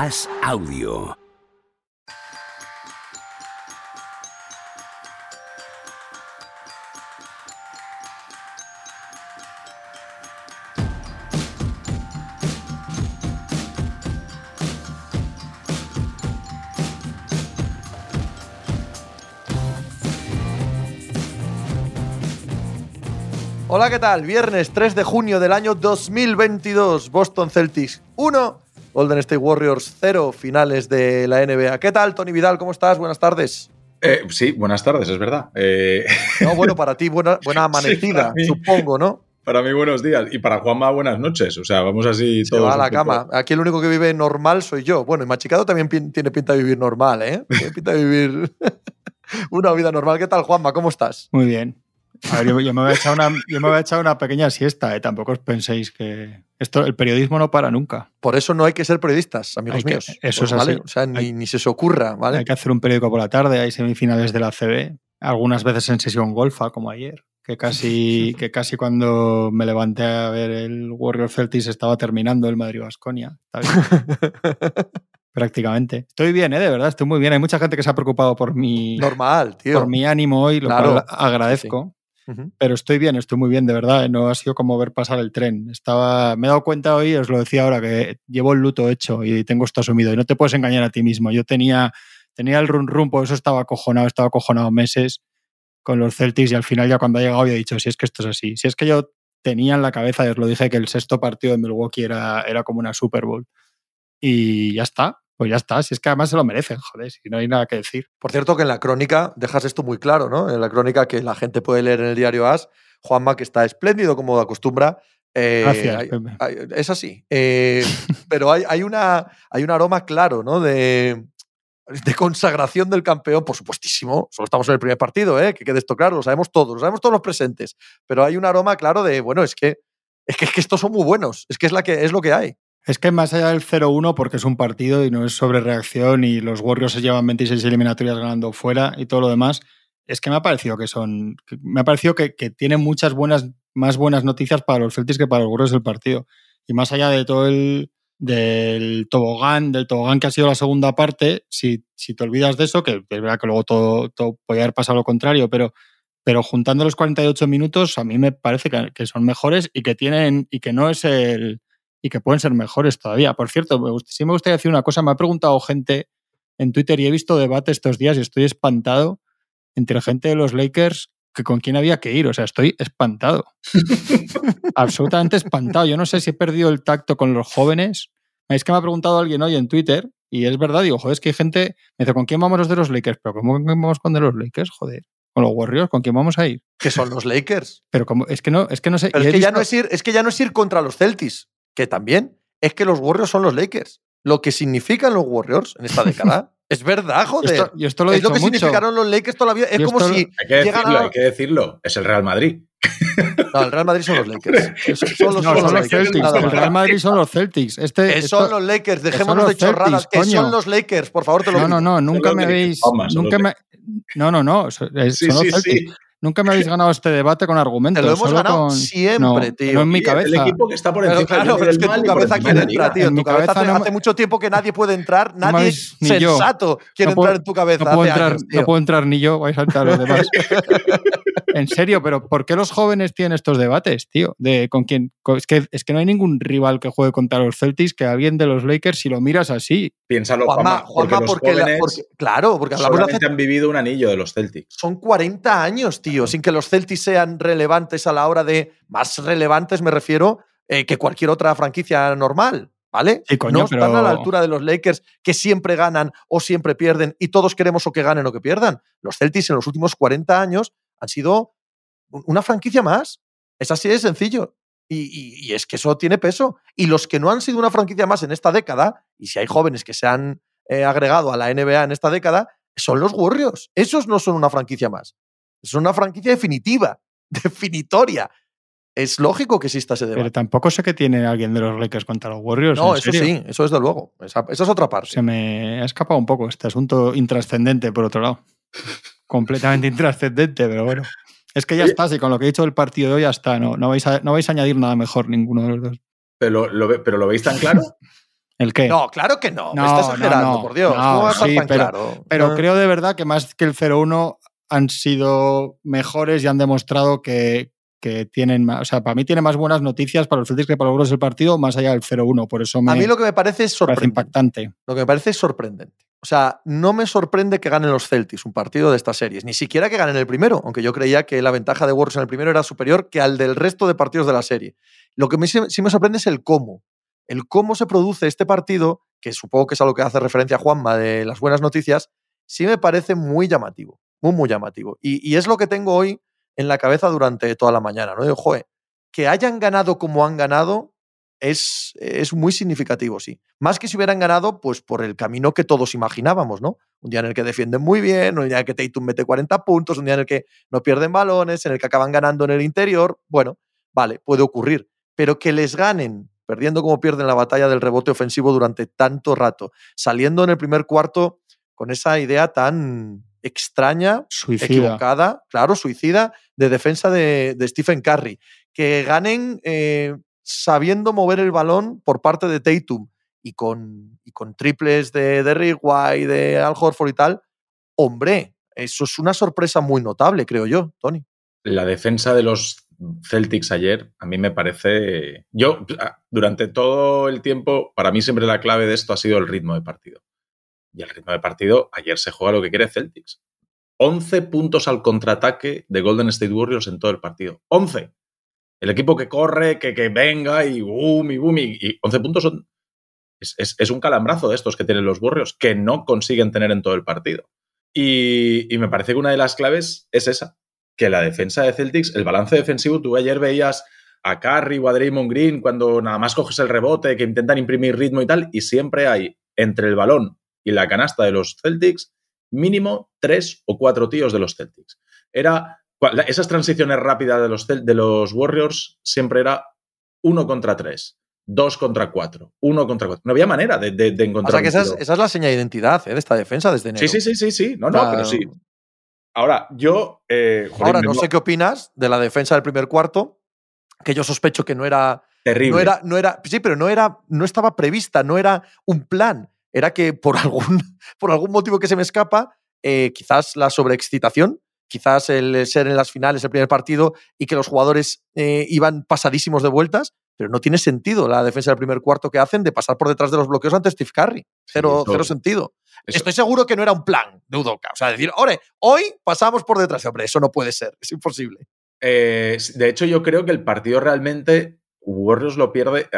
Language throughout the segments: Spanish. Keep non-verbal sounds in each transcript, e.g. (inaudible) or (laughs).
As Audio. Hola, ¿qué tal? Viernes 3 de junio del año 2022. Boston Celtics 1, Golden State Warriors 0, finales de la NBA. ¿Qué tal, Tony Vidal? ¿Cómo estás? Buenas tardes. Eh, sí, buenas tardes, es verdad. Eh, (laughs) No, bueno, para ti, buena, buena (laughs) amanecida, supongo, ¿no? para mí, buenos días. Y para Juanma, buenas noches. O sea, vamos así Se todos. va a la poco- cama. Aquí el único que vive normal soy yo. Bueno, y Machicado también tiene pinta de vivir normal, ¿eh? Tiene pinta de vivir (laughs) una vida normal. ¿Qué tal, Juanma? ¿Cómo estás? Muy bien. A ver, yo, yo me voy a echar una, yo me voy a echar una pequeña siesta, ¿eh? Tampoco os penséis que. Esto, el periodismo no para nunca. Por eso no hay que ser periodistas, amigos que- míos. eso Pues, es así. O sea, ni, Hay- ni se os ocurra, ¿vale? Hay que hacer un periódico por la tarde, hay semifinales de la CB, algunas veces en sesión golfa, como ayer, que casi, que casi cuando me levanté a ver el Warrior Celtics estaba terminando el Madrid Vasconia. (laughs) Prácticamente. Estoy bien, ¿eh? De verdad, estoy muy bien. Hay mucha gente que se ha preocupado por mi, Normal, tío. por mi ánimo hoy, lo Claro. cual agradezco. Pero estoy bien, estoy muy bien, de verdad. ¿eh? No ha sido como ver pasar el tren. Estaba, me he dado cuenta hoy, os lo decía ahora, que llevo el luto hecho y tengo esto asumido. Y no te puedes engañar a ti mismo. Yo tenía, tenía el run run, por eso estaba acojonado, estaba acojonado meses con los Celtics y al final ya cuando ha llegado he dicho, si es que esto es así. Si es que yo tenía en la cabeza, os lo dije, que el sexto partido de Milwaukee era, era como una Super Bowl. Y ya está, pues ya está. Si es que además se lo merecen, joder, si no hay nada que decir. Por cierto, que en la crónica dejas esto muy claro, ¿no? En la crónica que la gente puede leer en el diario As, Juanma, que está espléndido como acostumbra. eh, Gracias, hay- Pepe. hay- es así. Eh, (laughs) pero hay, hay, una, hay un aroma claro, ¿no? De, de consagración del campeón, por supuestísimo. Solo estamos en el primer partido, ¿eh? Que quede esto claro, lo sabemos todos, lo sabemos todos los presentes. Pero hay un aroma claro de, bueno, es que, es que, es que estos son muy buenos, es que es, la que, es lo que hay. Es que más allá del 0-1, porque es un partido y no es sobre reacción y los Warriors se llevan 26 eliminatorias ganando fuera y todo lo demás, es que me ha parecido que son. Me ha parecido que, que tienen muchas buenas, más buenas noticias para los Celtics que para los Warriors del partido. Y más allá de todo el. del tobogán, del tobogán que ha sido la segunda parte, si, si te olvidas de eso, que es verdad que luego todo, todo podía haber pasado lo contrario, pero. Pero juntando los 48 minutos, a mí me parece que son mejores y que tienen. y que no es el y que pueden ser mejores todavía. Por cierto, me sí me gustaría decir una cosa. Me ha preguntado gente en Twitter y he visto debate estos días y estoy espantado entre gente de los Lakers que con quién había que ir. O sea, estoy espantado. (laughs) Absolutamente espantado. Yo no sé si he perdido el tacto con los jóvenes. Es que me ha preguntado alguien hoy en Twitter y es verdad. Digo, joder, es que hay gente... Me dice, ¿con quién vamos los de los Lakers? ¿Pero cómo vamos con de los Lakers? Joder. Con los Warriors, ¿con quién vamos a ir? Que son los Lakers. Pero como, es que no, es que no sé. Pero es que, ya visto- no es, ir, es que ya no es ir contra los Celtics, que también es que los Warriors son los Lakers. Lo que significan los Warriors en esta década (laughs) es verdad, joder. esto, y esto lo he es lo que mucho. significaron los Lakers toda la vida. Es Yo como esto- si Hay que llegan decirlo, a- hay que decirlo. Es el Real Madrid. (laughs) No, el Real Madrid son los Lakers. Son los, No, son los son los Lakers, Celtics. nada El. Real Madrid son los Celtics. Este, Que esto- son los Lakers, dejémonos los de chorradas. Celtics, que son los Lakers, por favor, te lo No, pido. no, no, nunca me habéis. Son Nunca me, no, no, no. eh, Sí, son los sí, Celtics. sí. Nunca me habéis (laughs) ganado este debate con argumentos. Te lo hemos ganado con- siempre, no, tío. No en mi cabeza. El equipo que está por Pero encima claro, pero es que tu cabeza quiere entrar, tío. En Tu mi cabeza cabeza hace, no me- hace mucho tiempo que nadie puede entrar, No me nadie habéis- ni yo. sensato quiere No puedo- entrar en tu cabeza. No puedo, hace entrar, años, tío. no puedo entrar ni yo, vais a entrar los demás. (laughs) en serio, pero ¿por qué los jóvenes tienen estos debates, tío? De con quién. es, que, es que no hay ningún rival que juegue contra los Celtics que alguien de los Lakers, si lo miras así. Piénsalo, Juanma, Juanma, porque Juanma, los porque, la- jóvenes porque- claro, porque hablamos de han vivido un anillo de los Celtics. son 40 años, tío, sin que los Celtics sean relevantes a la hora de. Más relevantes, me refiero, eh, que cualquier otra franquicia normal, ¿vale? Sí, coño, no están pero- a la altura de los Lakers que siempre ganan o siempre pierden y todos queremos o que ganen o que pierdan. Los Celtics en los últimos 40 años han sido un- una franquicia más. Es así de sencillo. Y, y- y es que eso tiene peso. Y los que no han sido una franquicia más en esta década, y si hay jóvenes que se han eh, agregado a la NBA en esta década, son los Warriors. Esos no son una franquicia más. Son una franquicia definitiva, (laughs) definitoria. Es lógico que exista ese Pero debate. tampoco sé que tiene alguien de los Lakers contra los Warriors. No, ¿en eso serio? sí, eso desde luego. Esa, esa es otra parte. Se me ha escapado un poco este asunto intrascendente, por otro lado. (laughs) Completamente intrascendente, pero bueno. Es que ya está, si con lo que he dicho del partido de hoy ya está. No, no, vais, a, no vais a añadir nada mejor ninguno de los dos. Pero lo, pero lo veis tan claro. (laughs) ¿El qué? No, claro que no. me No, estás exagerando, no, no. por Dios. No, ¿Cómo va a estar sí, tan pero- claro? Pero Ah. creo de verdad que más que el 0-1 han sido mejores y han demostrado que, que tienen más. O sea, para mí tiene más buenas noticias para los Celtics que para los del partido, más allá del 0-1. Por eso me A mí lo que me parece es parece sorprendente. impactante. Lo que me parece es sorprendente. O sea, no me sorprende que ganen los Celtics un partido de estas series. Ni siquiera que ganen el primero, aunque yo creía que la ventaja de Warriors en el primero era superior que al del resto de partidos de la serie. Lo que me- sí me sorprende es el cómo. El cómo se produce este partido, que supongo que es a lo que hace referencia Juanma de las buenas noticias, sí me parece muy llamativo. Muy, muy llamativo. Y, es lo que tengo hoy en la cabeza durante toda la mañana. ¿no? Digo, joder, que hayan ganado como han ganado es, es muy significativo, sí. Más que si hubieran ganado, pues por el camino que todos imaginábamos, ¿no? Un día en el que defienden muy bien, un día en el que Tatum mete 40 puntos, un día en el que no pierden balones, en el que acaban ganando en el interior. Bueno, vale, puede ocurrir. Pero que les ganen, perdiendo como pierden la batalla del rebote ofensivo durante tanto rato, saliendo en el primer cuarto con esa idea tan extraña, Suicida. equivocada, claro, suicida, de defensa de, de Stephen Curry. Que ganen eh, sabiendo mover el balón por parte de Tatum y con, y con triples de Derrick White, de Al Horford y tal. Hombre, eso es una sorpresa muy notable, creo yo, Tony. La defensa de los Celtics ayer a mí me parece... Yo, ah, durante todo el tiempo, para mí siempre la clave de esto ha sido el ritmo de partido. Y el ritmo de partido, ayer se juega lo que quiere Celtics. 11 puntos al contraataque de Golden State Warriors en todo el partido. 11. El equipo que corre, que, que venga y boom, y boom, y, y 11 puntos son... Es, es- un calambrazo de estos que tienen los Warriors que no consiguen tener en todo el partido. Y, y me parece que una de las claves es esa, que la defensa de Celtics, el balance defensivo, tú ayer veías a Curry o a Draymond Green cuando nada más coges el rebote, que intentan imprimir ritmo y tal, y siempre hay entre el balón y la canasta de los Celtics mínimo tres o cuatro tíos de los Celtics. Era esas transiciones rápidas de los, de los Warriors siempre era uno contra tres, dos contra cuatro, uno contra cuatro. No había manera de, de- de O encontrar. sea, que esa es, tiro. esa es la señal de identidad ¿eh? de esta defensa desde enero. Sí, sí, sí, sí, sí. No, no, pero sí. Ahora, yo. eh, joder, Ahora, no sé qué opinas de la defensa del primer cuarto, que yo sospecho que no era Terrible. No era, no era, sí, pero no era, no estaba prevista, no era un plan. Era que por algún, (laughs) por algún motivo que se me escapa, eh, quizás la sobreexcitación, quizás el ser en las finales el primer partido y que los jugadores eh, iban pasadísimos de vueltas, pero no tiene sentido la defensa del primer cuarto que hacen de pasar por detrás de los bloqueos ante Steve Curry. Cero, cero sentido. eso- Estoy seguro que no era un plan de Udoka. O sea, decir, "Ore, hoy pasamos por detrás. Hombre, eso no puede ser, es imposible. Eh, de hecho, yo creo que el partido realmente Warriors lo pierde.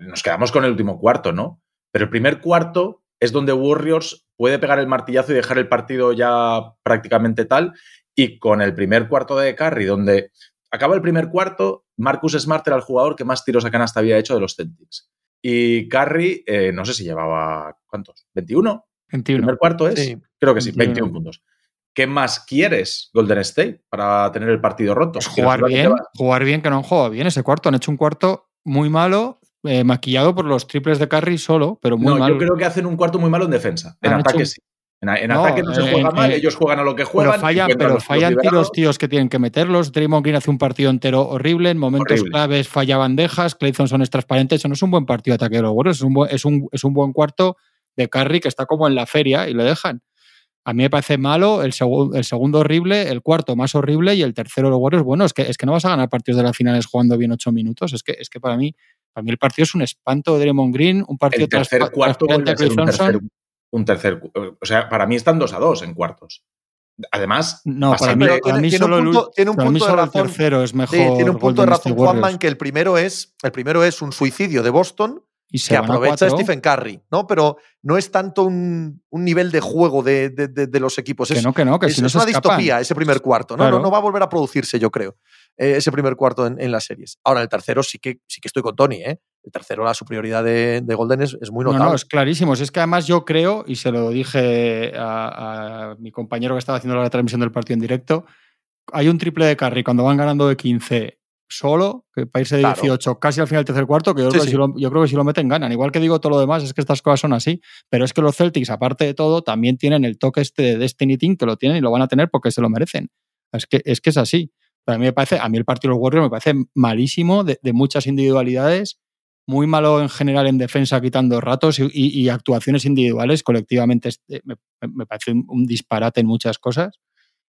Nos quedamos con el último cuarto, ¿no? Pero el primer cuarto es donde Warriors puede pegar el martillazo y dejar el partido ya prácticamente tal. Y con el primer cuarto de Curry, donde acaba el primer cuarto, Marcus Smart era el jugador que más tiros a canasta había hecho de los Celtics. Y Curry, eh, no sé si llevaba, ¿cuántos? ¿21? ¿El 21. primer cuarto es? Sí. Creo que sí, 21. 21 puntos. ¿Qué más quieres, Golden State, para tener el partido roto? Pues jugar bien, jugar bien, que no han jugado bien ese cuarto. Han hecho un cuarto muy malo, eh, maquillado por los triples de Curry solo, pero muy No, malo. yo creo que hacen un cuarto muy malo en defensa. En hecho ataque sí. En, en No, ataque no se juega mal, ellos juegan a lo que juegan. Pero pero los tiros fallan tiros liberados. tíos que tienen que meterlos. Draymond Green hace un partido entero horrible. En momentos Horrible. claves falla bandejas. Clay Thompson es transparente. Eso no es un buen partido de ataque de los Warriors. Es un, buen, es, un, es un buen cuarto de Curry que está como en la feria y lo dejan. A mí me parece malo el segundo horrible, el cuarto más horrible y el tercero de los Warriors. Bueno, es que, es que no vas a ganar partidos de las finales jugando bien ocho minutos. Es que, es que para mí para mí el partido es un espanto de Draymond Green, un partido El tercer cuarto de un tercer, un tercer. O sea, para mí están dos a dos en cuartos. Además, No, para mí, para tiene- mí tiene un solo el punto- tiene un para mí punto de el razón. tercero es mejor. Sí, tiene un punto de razón, State Warriors. Juanma, en que el primero es, el primero es un suicidio de Boston y se que a aprovecha Stephen Curry, ¿no? Pero no es tanto un, un nivel de juego de, de- de- de los equipos. Que Es, no, que no, que es- si no es se una escapan. distopía ese primer cuarto. No, Claro. no, no va a volver a producirse, yo creo, eh, ese primer cuarto en, en las series. Ahora, el tercero sí que, sí que estoy con Tony, ¿eh? El tercero, la superioridad de, de Golden es, es muy No, notable. no, es clarísimo. Es que además yo creo, y se lo dije a, a mi compañero que estaba haciendo la transmisión del partido en directo, hay un triple de Curry cuando van ganando de 15 solo, que para irse de Claro. 18 casi al final del tercer cuarto, que yo, Sí, creo que sí. si lo, yo creo que si lo meten ganan. Igual que digo todo lo demás, es que estas cosas son así. Pero es que los Celtics, aparte de todo, también tienen el toque este de Destiny Team, que lo tienen y lo van a tener porque se lo merecen. Es que es, que es así. Pero a mí me parece, a mí el partido de los Warriors me parece malísimo, de, de muchas individualidades muy malo en general en defensa, quitando ratos y, actuaciones individuales. Colectivamente eh, me, parece un, disparate en muchas cosas.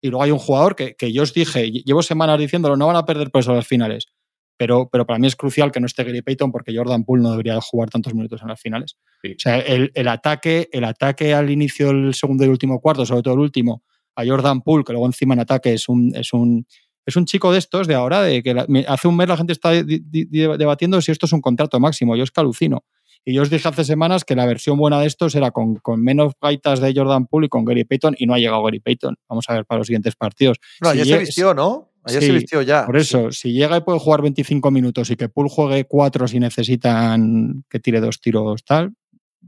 Y luego hay un jugador que, yo os dije, llevo semanas diciéndolo, no van a perder por eso las finales. Pero, pero para mí es crucial que no esté Gary Payton porque Jordan Poole no debería jugar tantos minutos en las finales. O sea, el, el, ataque, el ataque al inicio del segundo y último cuarto, sobre todo el último, a Jordan Poole, que luego encima en ataque es un, es un, es un chico de estos de ahora, de que hace un mes la gente está debatiendo si esto es un contrato máximo. Yo es que alucino. Y yo os dije hace semanas que la versión buena de estos era con, con menos gaitas de Jordan Poole y con Gary Payton, y no ha llegado Gary Payton. Vamos a ver para los siguientes partidos. No, ayer se vistió, ¿no? Ayer se vistió ya. Por eso, si llega y puede jugar 25 minutos y que Poole juegue 4 si necesitan que tire dos tiros tal,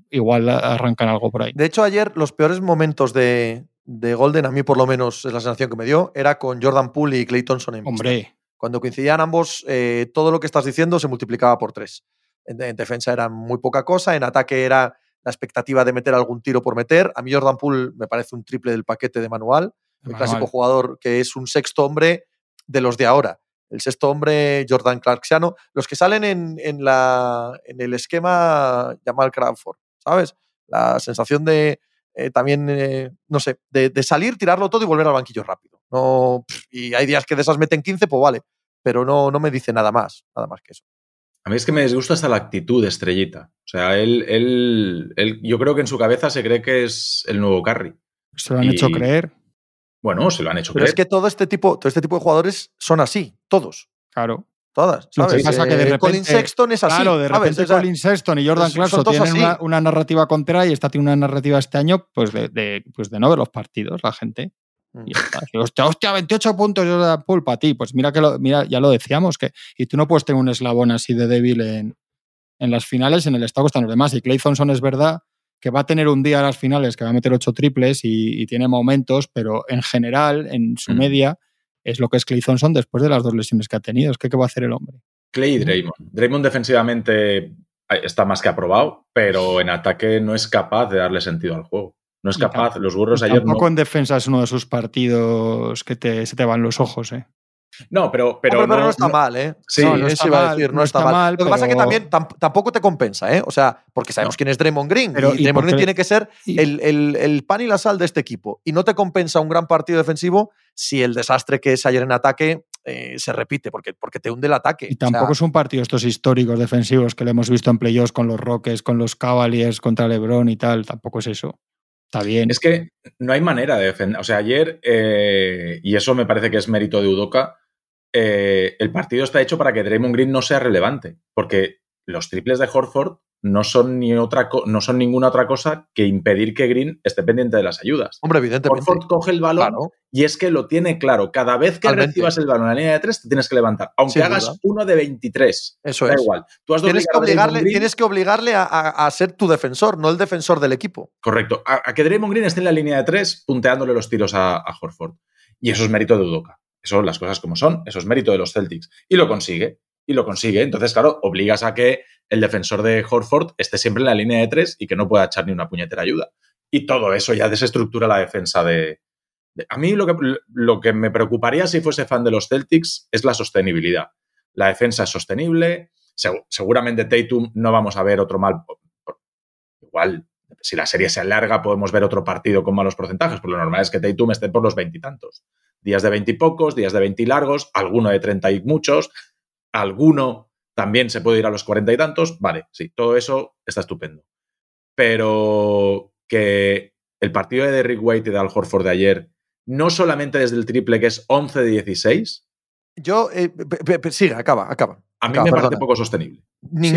igual arrancan algo por ahí. De hecho, ayer los peores momentos de, de Golden, a mí por lo menos es la sensación que me dio, era con Jordan Poole y Clay Thompson en Hombre. Cuando coincidían ambos, eh, todo lo que estás diciendo se multiplicaba por tres. En, defensa era muy poca cosa, en ataque era la expectativa de meter algún tiro por meter. A mí Jordan Poole me parece un triple del paquete de manual, el clásico jugador que es un sexto hombre de los de ahora. El sexto hombre, Jordan Clarksiano, los que salen en, en, la, en el esquema Jamal Crawford, ¿sabes? La sensación de, eh, también, eh, no sé, de, salir, tirarlo todo y volver al banquillo rápido. No, y hay días que de esas meten 15, pues vale, pero no, no me dice nada más, nada más que eso. A mí es que me disgusta hasta la actitud de Estrellita. O sea, él, él, él, yo creo que en su cabeza se cree que es el nuevo Carry. Se lo han hecho creer. Bueno, se lo han hecho Pero creer. es que todo este, tipo, todo este tipo de jugadores son así, todos. Claro. Todas. ¿sabes? pasa que de repente, Colin Sexton es así. Claro, de repente Colin Sexton y Jordan Clarkson tienen una, narrativa contraria y esta tiene una narrativa este año pues de, pues de no ver los partidos, la gente. Mm. Y hostia, hostia, 28 puntos Jordan Poole para ti. Pues mira que lo, mira, ya lo decíamos, que y tú no puedes tener un eslabón así de débil en, en las finales, en el estado están los demás. Y Clay Thompson es verdad que va a tener un día a las finales que va a meter ocho triples y, tiene momentos, pero en general, en su mm. media, es lo que es Clay Thompson después de las dos lesiones que ha tenido. Es que, ¿qué va a hacer el hombre? Clay y Draymond. Draymond defensivamente está más que aprobado, pero en ataque no es capaz de darle sentido al juego. No es capaz. Los burros ayer. Tampoco en defensa es uno de sus partidos que te, se te van los ojos, ¿eh? No, pero, pero, no, está mal, ¿eh? Sí, no, está mal, decir, no, está, mal. Lo que pasa es que también tampoco te compensa, ¿eh? O sea, porque sabemos quién es Draymond Green. y, Draymond Green tiene que ser el, pan y la sal de este equipo. Y no te compensa un gran partido defensivo si el desastre que es ayer en ataque eh, se repite, porque, porque te hunde el ataque. Y tampoco es un partido estos históricos defensivos que le hemos visto en playoffs con los Rockets, con los Cavaliers, contra LeBron y tal. Tampoco es eso. Está bien. Es que no hay manera de defender. O sea, ayer, eh, y eso me parece que es mérito de Udoca, eh, el partido está hecho para que Draymond Green no sea relevante, porque los triples de Horford no son, ni otra no son ninguna otra cosa que impedir que Green esté pendiente de las ayudas. Hombre, evidentemente. Horford coge el balón y es que lo tiene claro. Cada vez que recibas el balón en la línea de tres, te tienes que levantar. Aunque hagas uno de 23. Eso da es. igual. tienes, que obligarle, tienes que obligarle a, ser tu defensor, no el defensor del equipo. Correcto. A, que Draymond Green esté en la línea de tres punteándole los tiros a, a Horford. Y eso es mérito de Udoka. Eso las cosas como son, eso es mérito de los Celtics. Y lo consigue, y lo consigue. Entonces, claro, obligas a que el defensor de Horford esté siempre en la línea de tres y que no pueda echar ni una puñetera ayuda. Y todo eso ya desestructura la defensa de... A mí lo que, lo que me preocuparía si fuese fan de los Celtics es la sostenibilidad. La defensa es sostenible, seguramente Tatum no vamos a ver otro mal... Igual, si la serie se alarga, podemos ver otro partido con malos porcentajes, pero lo normal es que Tatum esté por los veintitantos días de 20 y pocos, días de 20 y largos, alguno de 30 y muchos, alguno también se puede ir a los 40 y tantos, vale, sí, todo eso está estupendo. Pero que el partido de Derrick White y de Al Horford de ayer, no solamente desde el triple que es 11 de 16. Yo, eh, sigue, acaba, acaba. A mí me parece poco sostenible.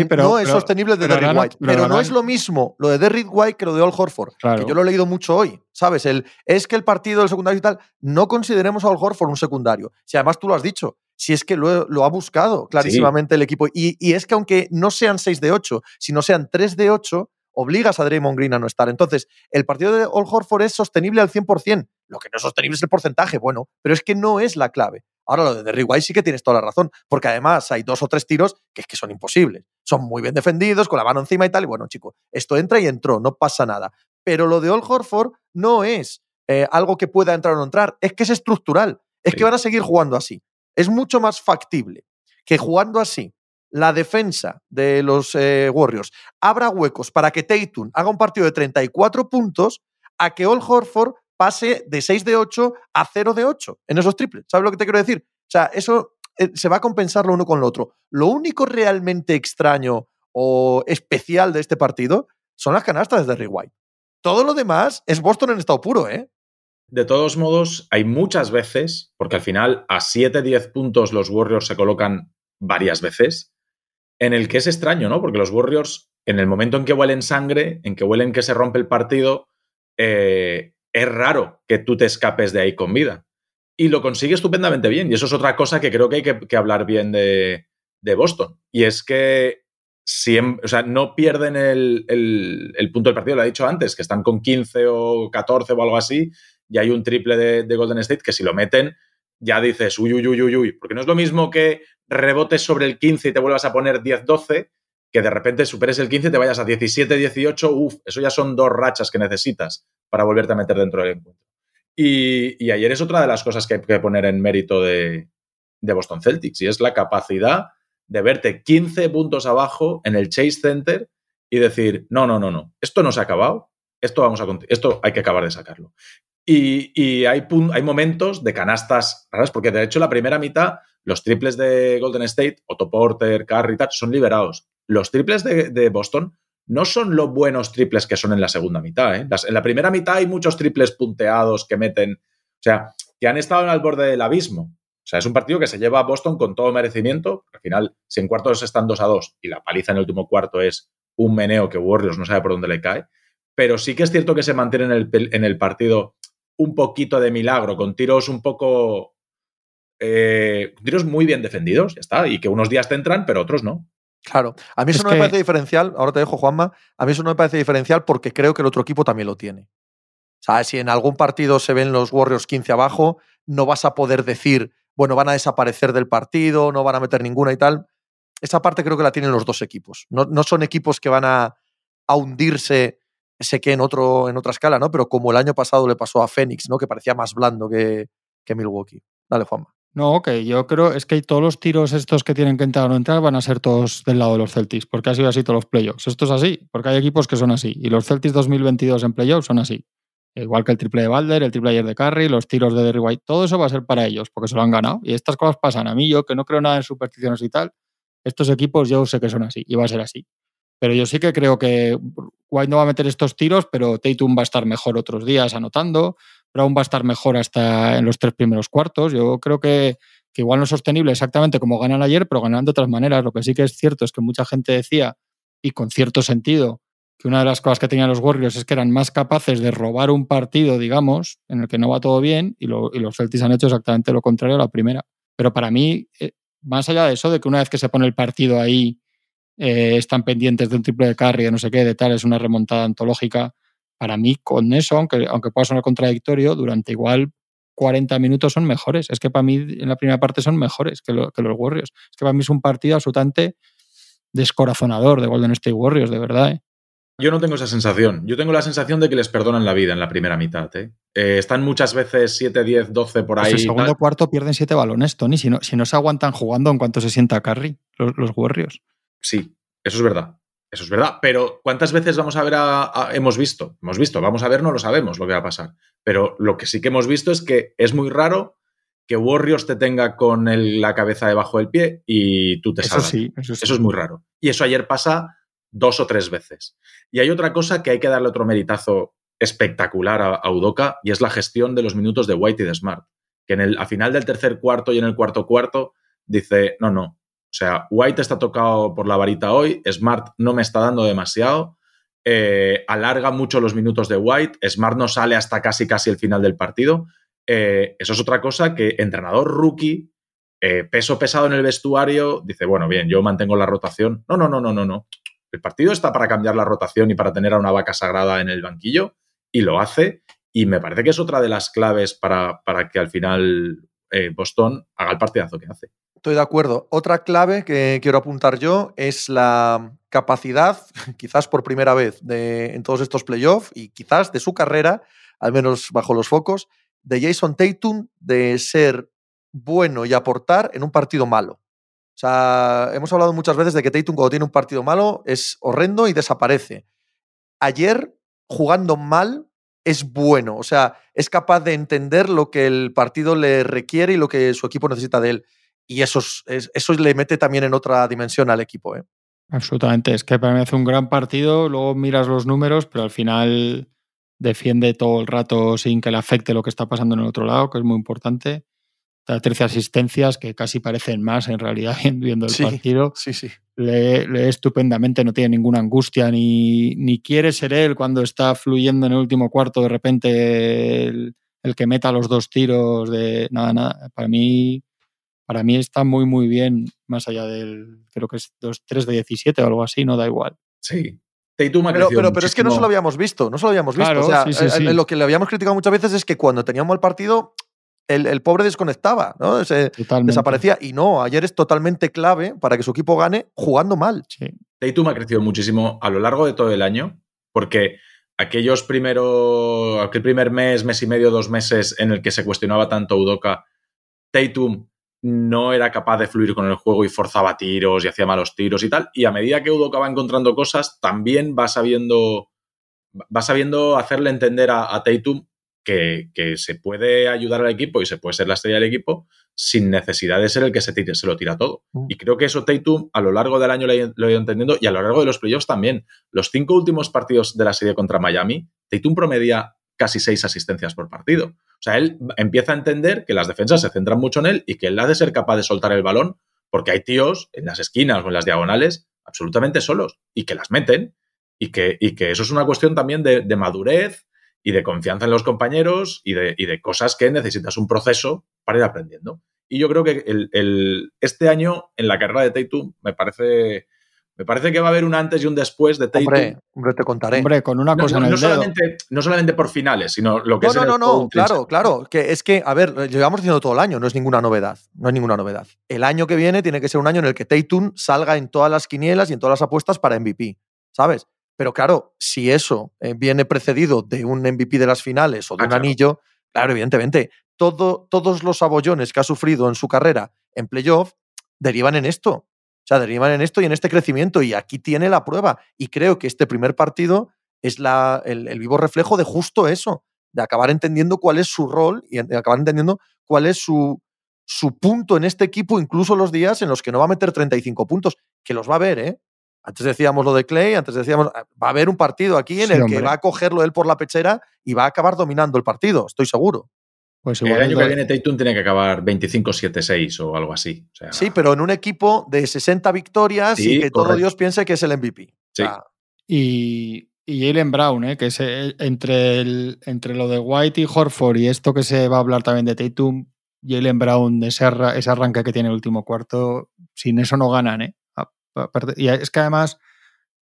pero, no es sostenible de Derrick White. Pero, no es lo mismo lo de Derrick White que lo de Al Horford. Que yo lo he leído mucho hoy. ¿Sabes? El, es que el partido del secundario y tal, no consideremos a Al Horford un secundario. Si además tú lo has dicho, si es que lo, ha buscado clarísimamente el equipo. Y, y, es que aunque no sean 6 de 8, sino sean 3 de 8, obligas a Draymond Green a no estar. Entonces, el partido de Al Horford es sostenible al 100%. Lo que no es sostenible es el porcentaje, bueno, pero es que no es la clave. Ahora lo de Derrick White sí que tienes toda la razón, porque además hay dos o tres tiros que es que son imposibles. Son muy bien defendidos, con la mano encima y tal, y bueno, chico, esto entra y entró, no pasa nada. Pero lo de Old Horford no es eh, algo que pueda entrar o no entrar, es que es estructural, es que van a seguir jugando así. Es mucho más factible que jugando así la defensa de los eh, Warriors abra huecos para que Tatum haga un partido de 34 puntos, a que All Horford pase de 6 de 8 a 0 de 8 en esos triples. ¿Sabes lo que te quiero decir? O sea, eso eh, se va a compensar lo uno con lo otro. Lo único realmente extraño o especial de este partido son las canastas de Derrick White. Todo lo demás es Boston en estado puro, ¿eh? De todos modos, hay muchas veces, porque al final a 7-10 puntos los Warriors se colocan varias veces, en el que es extraño, ¿no? Porque los Warriors, en el momento en que huelen sangre, en que huelen que se rompe el partido, eh, es raro que tú te escapes de ahí con vida. Y lo consigue estupendamente bien. Y eso es otra cosa que creo que hay que, hablar bien de, Boston. Y es que o sea, no pierden el, punto del partido, lo he dicho antes, que están con 15 o 14 o algo así, y hay un triple de, Golden State que si lo meten, ya dices, uy, uy, uy, uy, uy, porque no es lo mismo que rebotes sobre el 15 y te vuelvas a poner 10-12, que de repente superes el 15 y te vayas a 17-18, uff, eso ya son dos rachas que necesitas para volverte a meter dentro del encuentro. Y, ayer es otra de las cosas que hay que poner en mérito de, de Boston Celtics, y es la capacidad de verte 15 puntos abajo en el Chase Center y decir, no, no, no, no, esto no se ha acabado, esto, vamos a, esto hay que acabar de sacarlo. Y, hay, hay, momentos de canastas raras, porque de hecho la primera mitad, los triples de Golden State, Otto Porter, Curry, son liberados. Los triples de, Boston no son los buenos triples que son en la segunda mitad. ¿eh? en la primera mitad hay muchos triples punteados que meten, o sea, que han estado al borde del abismo. O sea, es un partido que se lleva a Boston con todo merecimiento. Al final, si en cuartos están 2 a 2 y la paliza en el último cuarto es un meneo que Warriors no sabe por dónde le cae, pero sí que es cierto que se mantiene en el, partido un poquito de milagro, con tiros un poco. Eh, tiros muy bien defendidos, ya está, y que unos días te entran, pero otros no. Claro, a mí eso no me parece diferencial, ahora te dejo Juanma, a mí eso no me parece diferencial porque creo que el otro equipo también lo tiene. O sea, si en algún partido se ven los Warriors 15 abajo, no vas a poder decir bueno, van a desaparecer del partido, no van a meter ninguna y tal. Esa parte creo que la tienen los dos equipos. No, no son equipos que van a, a, hundirse, sé que en, otro, en otra escala, ¿no? Pero como el año pasado le pasó a Phoenix, ¿no? Que parecía más blando que, que Milwaukee. Dale, Juanma. No, ok, yo creo es que todos los tiros estos que tienen que entrar o no entrar van a ser todos del lado de los Celtics, porque ha sido así todos los playoffs. Esto es así, porque hay equipos que son así, y los Celtics 2022 en playoffs son así. Igual que el triple de Balder, el triple ayer de Curry, los tiros de Derry White, todo eso va a ser para ellos, porque se lo han ganado. Y estas cosas pasan. A mí, yo que no creo nada en supersticiones y tal, estos equipos yo sé que son así y va a ser así. Pero yo sí que creo que White no va a meter estos tiros, pero Tatum va a estar mejor otros días anotando, Brown va a estar mejor hasta en los tres primeros cuartos. Yo creo que, que igual no es sostenible exactamente como ganan ayer, pero ganan de otras maneras. Lo que sí que es cierto es que mucha gente decía, y con cierto sentido, que una de las cosas que tenían los Warriors es que eran más capaces de robar un partido, digamos, en el que no va todo bien, y, los Celtics han hecho exactamente lo contrario a la primera. Pero para mí, eh, más allá de eso, de que una vez que se pone el partido ahí, eh, están pendientes de un triple de carry, de no sé qué, de tal, es una remontada antológica. Para mí, con eso, aunque, aunque pueda sonar contradictorio, durante igual 40 minutos son mejores. Es que para mí, en la primera parte, son mejores que, que los Warriors. Es que para mí es un partido absolutamente descorazonador de Golden State Warriors, de verdad. ¿eh? Yo no tengo esa sensación. Yo tengo la sensación de que les perdonan la vida en la primera mitad. ¿eh? Eh, están muchas veces 7, 10, 12 por ahí. En el segundo cuarto pierden 7 balones, Tony. Si no, si no se aguantan jugando en cuanto se sienta Carry, los, los Warriors. Sí, eso es verdad. Eso es verdad. Pero ¿cuántas veces vamos a ver a, hemos visto? Hemos visto, vamos a ver, no lo sabemos lo que va a pasar. Pero lo que sí que hemos visto es que es muy raro que Warriors te tenga con la cabeza debajo del pie y tú te eso Sí, eso, sí. eso es muy raro. Y eso ayer pasa dos o tres veces. Y hay otra cosa que hay que darle otro meritazo espectacular a, Udoka y es la gestión de los minutos de White y de Smart. Que en el, a final del tercer cuarto y en el cuarto cuarto dice, no, no. O sea, White está tocado por la varita hoy, Smart no me está dando demasiado, eh, alarga mucho los minutos de White, Smart no sale hasta casi casi el final del partido. Eh, eso es otra cosa que entrenador rookie, eh, peso pesado en el vestuario, dice, bueno, bien, yo mantengo la rotación. No, no, no, no, no, no. El partido está para cambiar la rotación y para tener a una vaca sagrada en el banquillo y lo hace. Y me parece que es otra de las claves para, para que al final Boston haga el partidazo que hace. Estoy de acuerdo. Otra clave que quiero apuntar yo es la capacidad, (laughs) quizás por primera vez de, en todos estos playoffs y quizás de su carrera, al menos bajo los focos, de Jason Tatum de ser bueno y aportar en un partido malo. O sea, hemos hablado muchas veces de que Tatum cuando tiene un partido malo es horrendo y desaparece. Ayer, jugando mal, es bueno. O sea, es capaz de entender lo que el partido le requiere y lo que su equipo necesita de él. Y eso, es, eso le mete también en otra dimensión al equipo. ¿eh? Absolutamente. Es que para mí hace un gran partido, luego miras los números, pero al final defiende todo el rato sin que le afecte lo que está pasando en el otro lado, que es muy importante. Da 13 asistencias que casi parecen más en realidad (laughs) viendo el partido. Sí, sí. Lee, estupendamente, no tiene ninguna angustia, ni, ni, quiere ser él cuando está fluyendo en el último cuarto, de repente el, el que meta los dos tiros de nada, nada. Para mí, para mí está muy, muy bien, más allá del, creo que es 2-3 de 17 o algo así, no da igual. Sí, pero, pero, pero, es que no se lo habíamos visto, no se lo habíamos visto. o sea, lo que le habíamos criticado muchas veces es que cuando teníamos el partido, el, el pobre desconectaba, ¿no? Se, desaparecía. Y no, ayer es totalmente clave para que su equipo gane jugando mal. Sí. Tatum ha crecido muchísimo a lo largo de todo el año, porque aquellos primeros, aquel primer mes, mes y medio, dos meses en el que se cuestionaba tanto Udoka, Tatum no era capaz de fluir con el juego y forzaba tiros y hacía malos tiros y tal. Y a medida que Udoka va encontrando cosas, también va sabiendo, va sabiendo hacerle entender a, a Tatum que, que, se puede ayudar al equipo y se puede ser la estrella del equipo sin necesidad de ser el que se, tire, se lo tira todo. Mm. Y creo que eso Tatum a lo largo del año lo he ido entendiendo y a lo largo de los playoffs también. Los cinco últimos partidos de la serie contra Miami, Tatum promedia casi seis asistencias por partido. O sea, él empieza a entender que las defensas se centran mucho en él y que él ha de ser capaz de soltar el balón porque hay tíos en las esquinas o en las diagonales absolutamente solos y que las meten y que, y que eso es una cuestión también de, madurez y de confianza en los compañeros y de, y de, cosas que necesitas un proceso para ir aprendiendo. Y yo creo que el, este año en la carrera de Tatum me parece me parece que va a haber un antes y un después de Tatum. Hombre, hombre te contaré. Hombre, con una cosa no, en el Solamente, no solamente por finales, sino lo que no, es. No, no, no, claro, claro. Que es que, a ver, llevamos diciendo todo el año, no es ninguna novedad. No es ninguna novedad. El año que viene tiene que ser un año en el que Tatum salga en todas las quinielas y en todas las apuestas para MVP, ¿sabes? Pero claro, si eso eh, viene precedido de un MVP de las finales o de ah, un anillo, claro, evidentemente, todo, todos los abollones que ha sufrido en su carrera en playoff derivan en esto. O sea, derivan en esto y en este crecimiento. Y aquí tiene la prueba. Y creo que este primer partido es la, el, vivo reflejo de justo eso, de acabar entendiendo cuál es su rol y de acabar entendiendo cuál es su, su punto en este equipo, incluso los días en los que no va a meter 35 puntos, que los va a ver, ¿eh? Antes decíamos lo de Clay, antes decíamos, ah, va a haber un partido aquí en el que va a cogerlo él por la pechera y va a acabar dominando el partido, estoy seguro. Pues el año que viene Tatum tiene que acabar 25-7-6 o algo así. sí, pero en un equipo de 60 victorias y que todo Dios piense que es el MVP. Sí. y, y Jalen Brown, ¿eh? que es entre, el, entre lo de White y Horford y esto que se va a hablar también de Tatum, Jalen Brown, ese, ese arranque que tiene el último cuarto, sin eso no ganan. ¿eh? Y es que además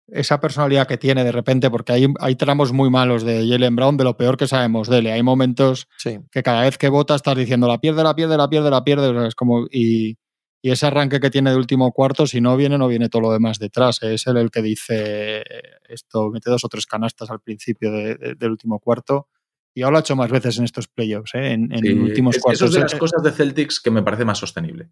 esa personalidad que tiene de repente, porque hay, hay tramos muy malos de Jalen Brown, de lo peor que sabemos de él. Hay momentos que cada vez que vota estás diciendo la pierde, la pierde, la pierde, la pierde. es como, y, ese arranque que tiene de último cuarto, si no viene, no viene todo lo demás detrás. Es él el que dice esto, mete dos o tres canastas al principio del último cuarto. Y ahora lo ha hecho más veces en estos playoffs, ¿eh? en, en últimos cuartos. Eso es de las cosas de Celtics que me parece más sostenible.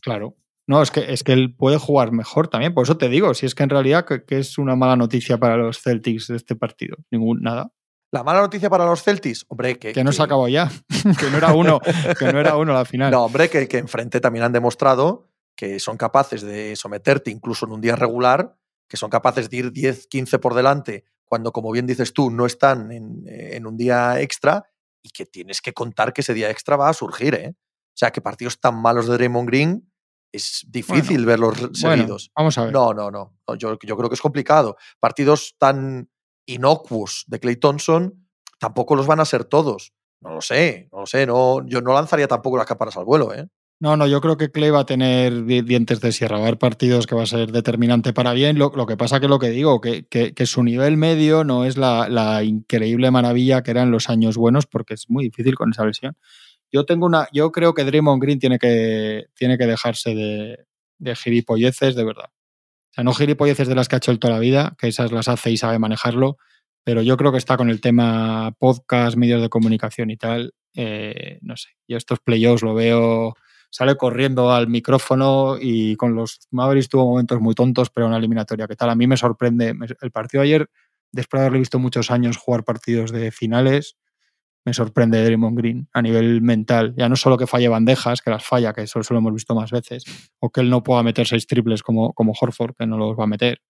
Claro, no, es que, es que él puede jugar mejor también, por eso te digo, si es que en realidad que, es una mala noticia para los Celtics de este partido, ningún nada. La mala noticia para los Celtics, hombre, que. Que no se acabó ya, (laughs) que no era uno, que no era uno la final. No, hombre, que, que enfrente también han demostrado que son capaces de someterte incluso en un día regular, que son capaces de ir 10, 15 por delante, cuando, como bien dices tú, no están en, en un día extra y que tienes que contar que ese día extra va a surgir, ¿eh? O sea, que partidos tan malos de Draymond Green es difícil verlos seguidos. vamos a ver. No, no, no. Yo, yo, creo que es complicado. Partidos tan inocuos de Clay Thompson tampoco los van a ser todos. No lo sé, no lo sé. No, yo no lanzaría tampoco las cámaras al vuelo, ¿eh? No, no, yo creo que Clay va a tener dientes de sierra, va a haber partidos que va a ser determinante para bien. Lo, que pasa que lo que digo, que, que, que su nivel medio no es la, la, increíble maravilla que era en los años buenos, porque es muy difícil con esa lesión. Yo tengo una, yo creo que Draymond Green tiene que, tiene que dejarse de, de gilipolleces de verdad. O sea, no gilipolleces de las que ha hecho él toda la vida, que esas las hace y sabe manejarlo, pero yo creo que está con el tema podcast, medios de comunicación y tal. Eh, no sé, yo estos playoffs lo veo sale corriendo al micrófono y con los Mavericks tuvo momentos muy tontos, pero una eliminatoria que tal. A mí me sorprende. El partido ayer, después de haberle visto muchos años jugar partidos de finales, me sorprende Draymond Green a nivel mental. Ya no solo que falle bandejas, que las falla, que eso, lo hemos visto más veces, o que él no pueda meter seis triples como, como Horford, que no los va a meter.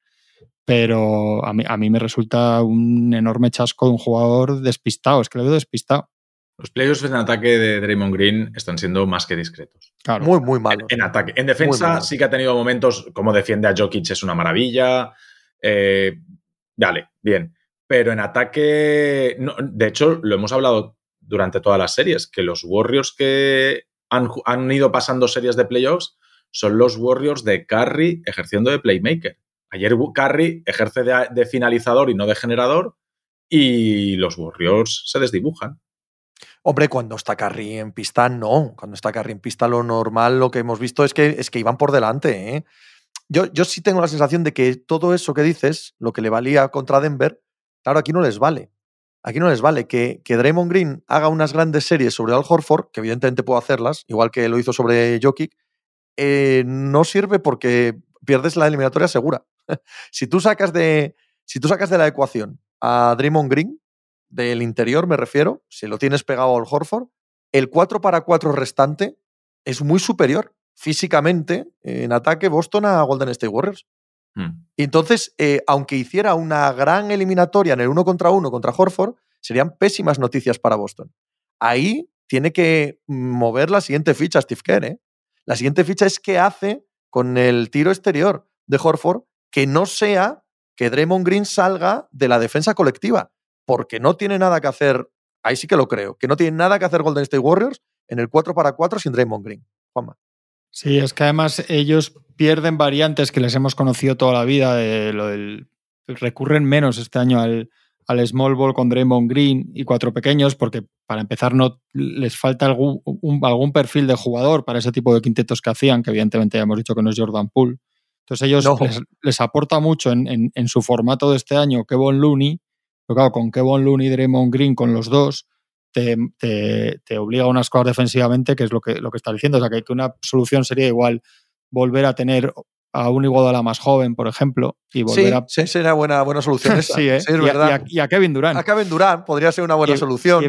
Pero a mí, a mí me resulta un enorme chasco de un jugador despistado, es que lo veo despistado. Los playoffs en ataque de Draymond Green están siendo más que discretos. Muy, muy malos. En, ataque. En defensa sí que ha tenido momentos, como defiende a Jokic es una maravilla. Eh, vale, bien. Pero en ataque, de hecho, lo hemos hablado durante todas las series, que los Warriors que han, han ido pasando series de playoffs son los Warriors de Curry ejerciendo de playmaker. Ayer Curry ejerce de finalizador y no de generador y los Warriors se desdibujan. Hombre, cuando está Carry en pista, no. Cuando está Carry en pista, lo normal, lo que hemos visto es que, es que iban por delante. ¿eh? Yo, yo sí tengo la sensación de que todo eso que dices, lo que le valía contra Denver, claro, aquí no les vale. Aquí no les vale que, que Draymond Green haga unas grandes series sobre Al Horford, que evidentemente puedo hacerlas, igual que lo hizo sobre Jokic, eh, no sirve porque pierdes la eliminatoria segura. (laughs) si, tú sacas de, si tú sacas de la ecuación a Draymond Green, del interior me refiero, si lo tienes pegado al Horford, el 4 para 4 restante es muy superior físicamente en ataque Boston a Golden State Warriors. Hmm. entonces, eh, aunque hiciera una gran eliminatoria en el uno contra uno contra Horford, serían pésimas noticias para Boston. Ahí tiene que mover la siguiente ficha Steve Kerr. ¿eh? La siguiente ficha es qué hace con el tiro exterior de Horford que no sea que Draymond Green salga de la defensa colectiva porque no tiene nada que hacer, ahí sí que lo creo, que no tiene nada que hacer Golden State Warriors en el 4 para 4 sin Draymond Green. Juanma. Sí, es que además ellos pierden variantes que les hemos conocido toda la vida, de lo del, recurren menos este año al, al small ball con Draymond Green y cuatro pequeños, porque para empezar no les falta algún, algún perfil de jugador para ese tipo de quintetos que hacían, que evidentemente ya hemos dicho que no es Jordan Poole. Entonces ellos les, aporta mucho en, en, su formato de este año Kevin Looney, pero claro, con Kevin Looney y Draymond Green, con los dos, te, te, obliga a unas cosas defensivamente, que es lo que, lo que está diciendo. O sea, que una solución sería igual volver a tener a un Iguodala más joven, por ejemplo, y volver a... Sí, sería buena, buena solución (laughs) esa. sí, ¿eh? es verdad. Y a, Kevin Durant. A Kevin Durant podría ser una buena solución. (laughs)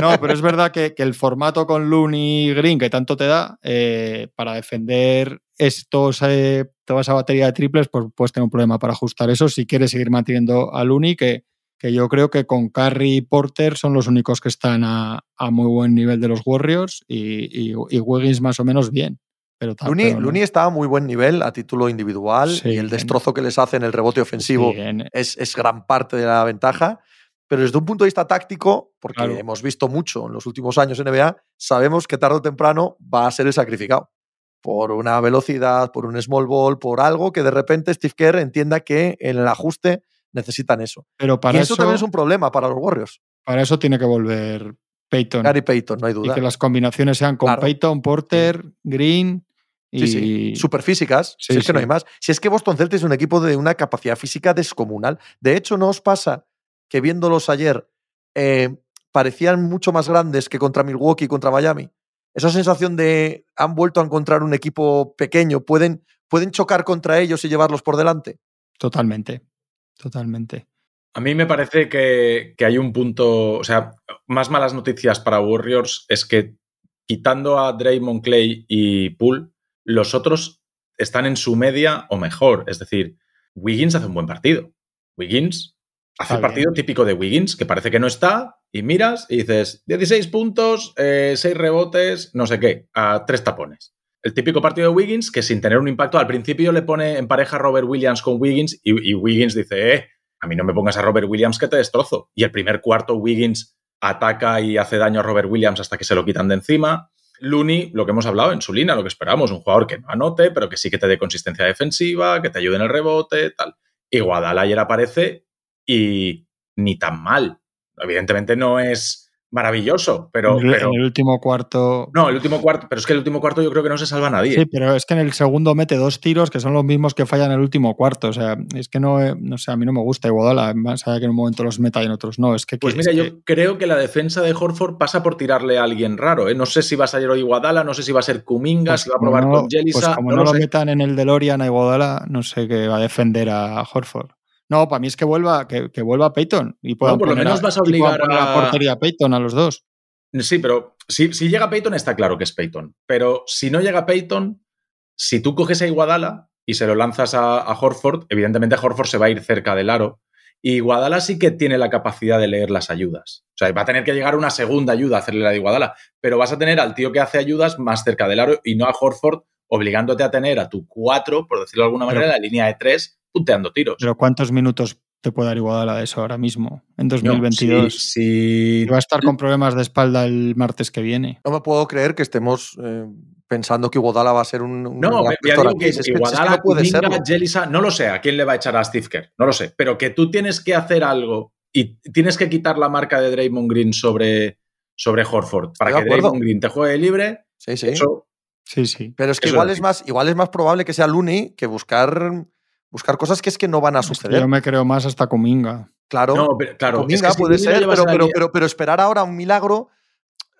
No, pero es verdad que, el formato con Looney Green que tanto te da eh, para defender estos, eh, toda esa batería de triples, pues puedes tener un problema para ajustar eso si quieres seguir manteniendo a Looney, que, que yo creo que con Curry y Porter son los únicos que están a, muy buen nivel de los Warriors y, y, Wiggins más o menos bien. Pero Looney, está a muy buen nivel a título individual y el destrozo que les hace en el rebote ofensivo es, es, gran parte de la ventaja. Pero desde un punto de vista táctico, porque hemos visto mucho en los últimos años en NBA, sabemos que tarde o temprano va a ser el sacrificado por una velocidad, por un small ball, por algo que de repente Steve Kerr entienda que en el ajuste necesitan eso. Pero para y eso, también es un problema para los Warriors. Para eso tiene que volver Peyton. Gary no hay duda. Y que las combinaciones sean con Peyton, Porter, Green y... Sí, Super físicas, si es que no hay más. Si es que Boston Celtics es un equipo de una capacidad física descomunal. De hecho, ¿no os pasa que viéndolos ayer eh, parecían mucho más grandes que contra Milwaukee y contra Miami? esa sensación de han vuelto a encontrar un equipo pequeño, pueden, pueden chocar contra ellos y llevarlos por delante. Totalmente, totalmente. A mí me parece que, hay un punto, o sea, más malas noticias para Warriors es que quitando a Draymond Clay y Poole, los otros están en su media o mejor. Es decir, Wiggins hace un buen partido. Wiggins hace el partido típico de Wiggins, que parece que no está, y miras y dices 16 puntos, 6 eh, rebotes, no sé qué, a tres tapones. El típico partido de Wiggins que sin tener un impacto al principio le pone en pareja Robert Williams con Wiggins y, Wiggins dice, eh, a mí no me pongas a Robert Williams que te destrozo. Y el primer cuarto Wiggins ataca y hace daño a Robert Williams hasta que se lo quitan de encima. Looney, lo que hemos hablado en su línea, lo que esperamos, un jugador que no anote, pero que sí que te dé consistencia defensiva, que te ayude en el rebote, tal. Y Guadalajara aparece y ni tan mal. Evidentemente no es, maravilloso, pero, en, el, pero, en el último cuarto. No, el último cuarto, pero es que el último cuarto yo creo que no se salva nadie. Sí, pero es que en el segundo mete dos tiros que son los mismos que fallan en el último cuarto. O sea, es que no, eh, no sé, a mí no me gusta Iguodala, más allá que en un momento los meta y en otros no. Es que, pues que- mira, es yo que- creo que la defensa de Horford pasa por tirarle a alguien raro. ¿eh? No sé si va a salir hoy Iguadala, no sé si va a ser Kuminga, pues si va a probar no- con Jelisa. pues como no, no, lo lo sé. metan en el DeLorean a Iguodala, no sé qué va a defender a Horford. No, para mí es que vuelva, que, que vuelva Peyton. Y puedan por lo menos vas a obligar a- portería a Peyton a los dos. Sí, pero si, si llega Peyton está claro que es Peyton. Pero si no llega Peyton, si tú coges a Iguadala y se lo lanzas a, a Horford, evidentemente Horford se va a ir cerca del aro. Y Iguadala sí que tiene la capacidad de leer las ayudas. O sea, va a tener que llegar una segunda ayuda a hacerle la de Iguadala. Pero vas a tener al tío que hace ayudas más cerca del aro y no a Horford obligándote a tener a tu 4, por decirlo de alguna Pero- manera, en la línea de 3, puteando tiros. Pero ¿cuántos minutos te puede dar Iguodala de eso ahora mismo, en No, 2022? si- si- Y va a estar con problemas de espalda el martes que viene. No me puedo creer que estemos eh, pensando que Iguodala va a ser un, un No, ya digo que. Es que- es que Iguadala, no puede Kuminga, serlo. Jelisa, no lo sé a quién le va a echar a Steve Kerr, no lo sé, pero que tú tienes que hacer algo y tienes que quitar la marca de Draymond Green sobre, sobre Horford para Estoy que. Draymond Green te juegue libre, Sí, sí. eso Sí, sí. Pero es que igual es es, más, igual es más probable que sea Looney que buscar, buscar cosas que es que no van a Es que suceder. yo me creo más hasta Kuminga. Claro, no, pero, claro, es que si puede ser, pero, esperar ahora un milagro,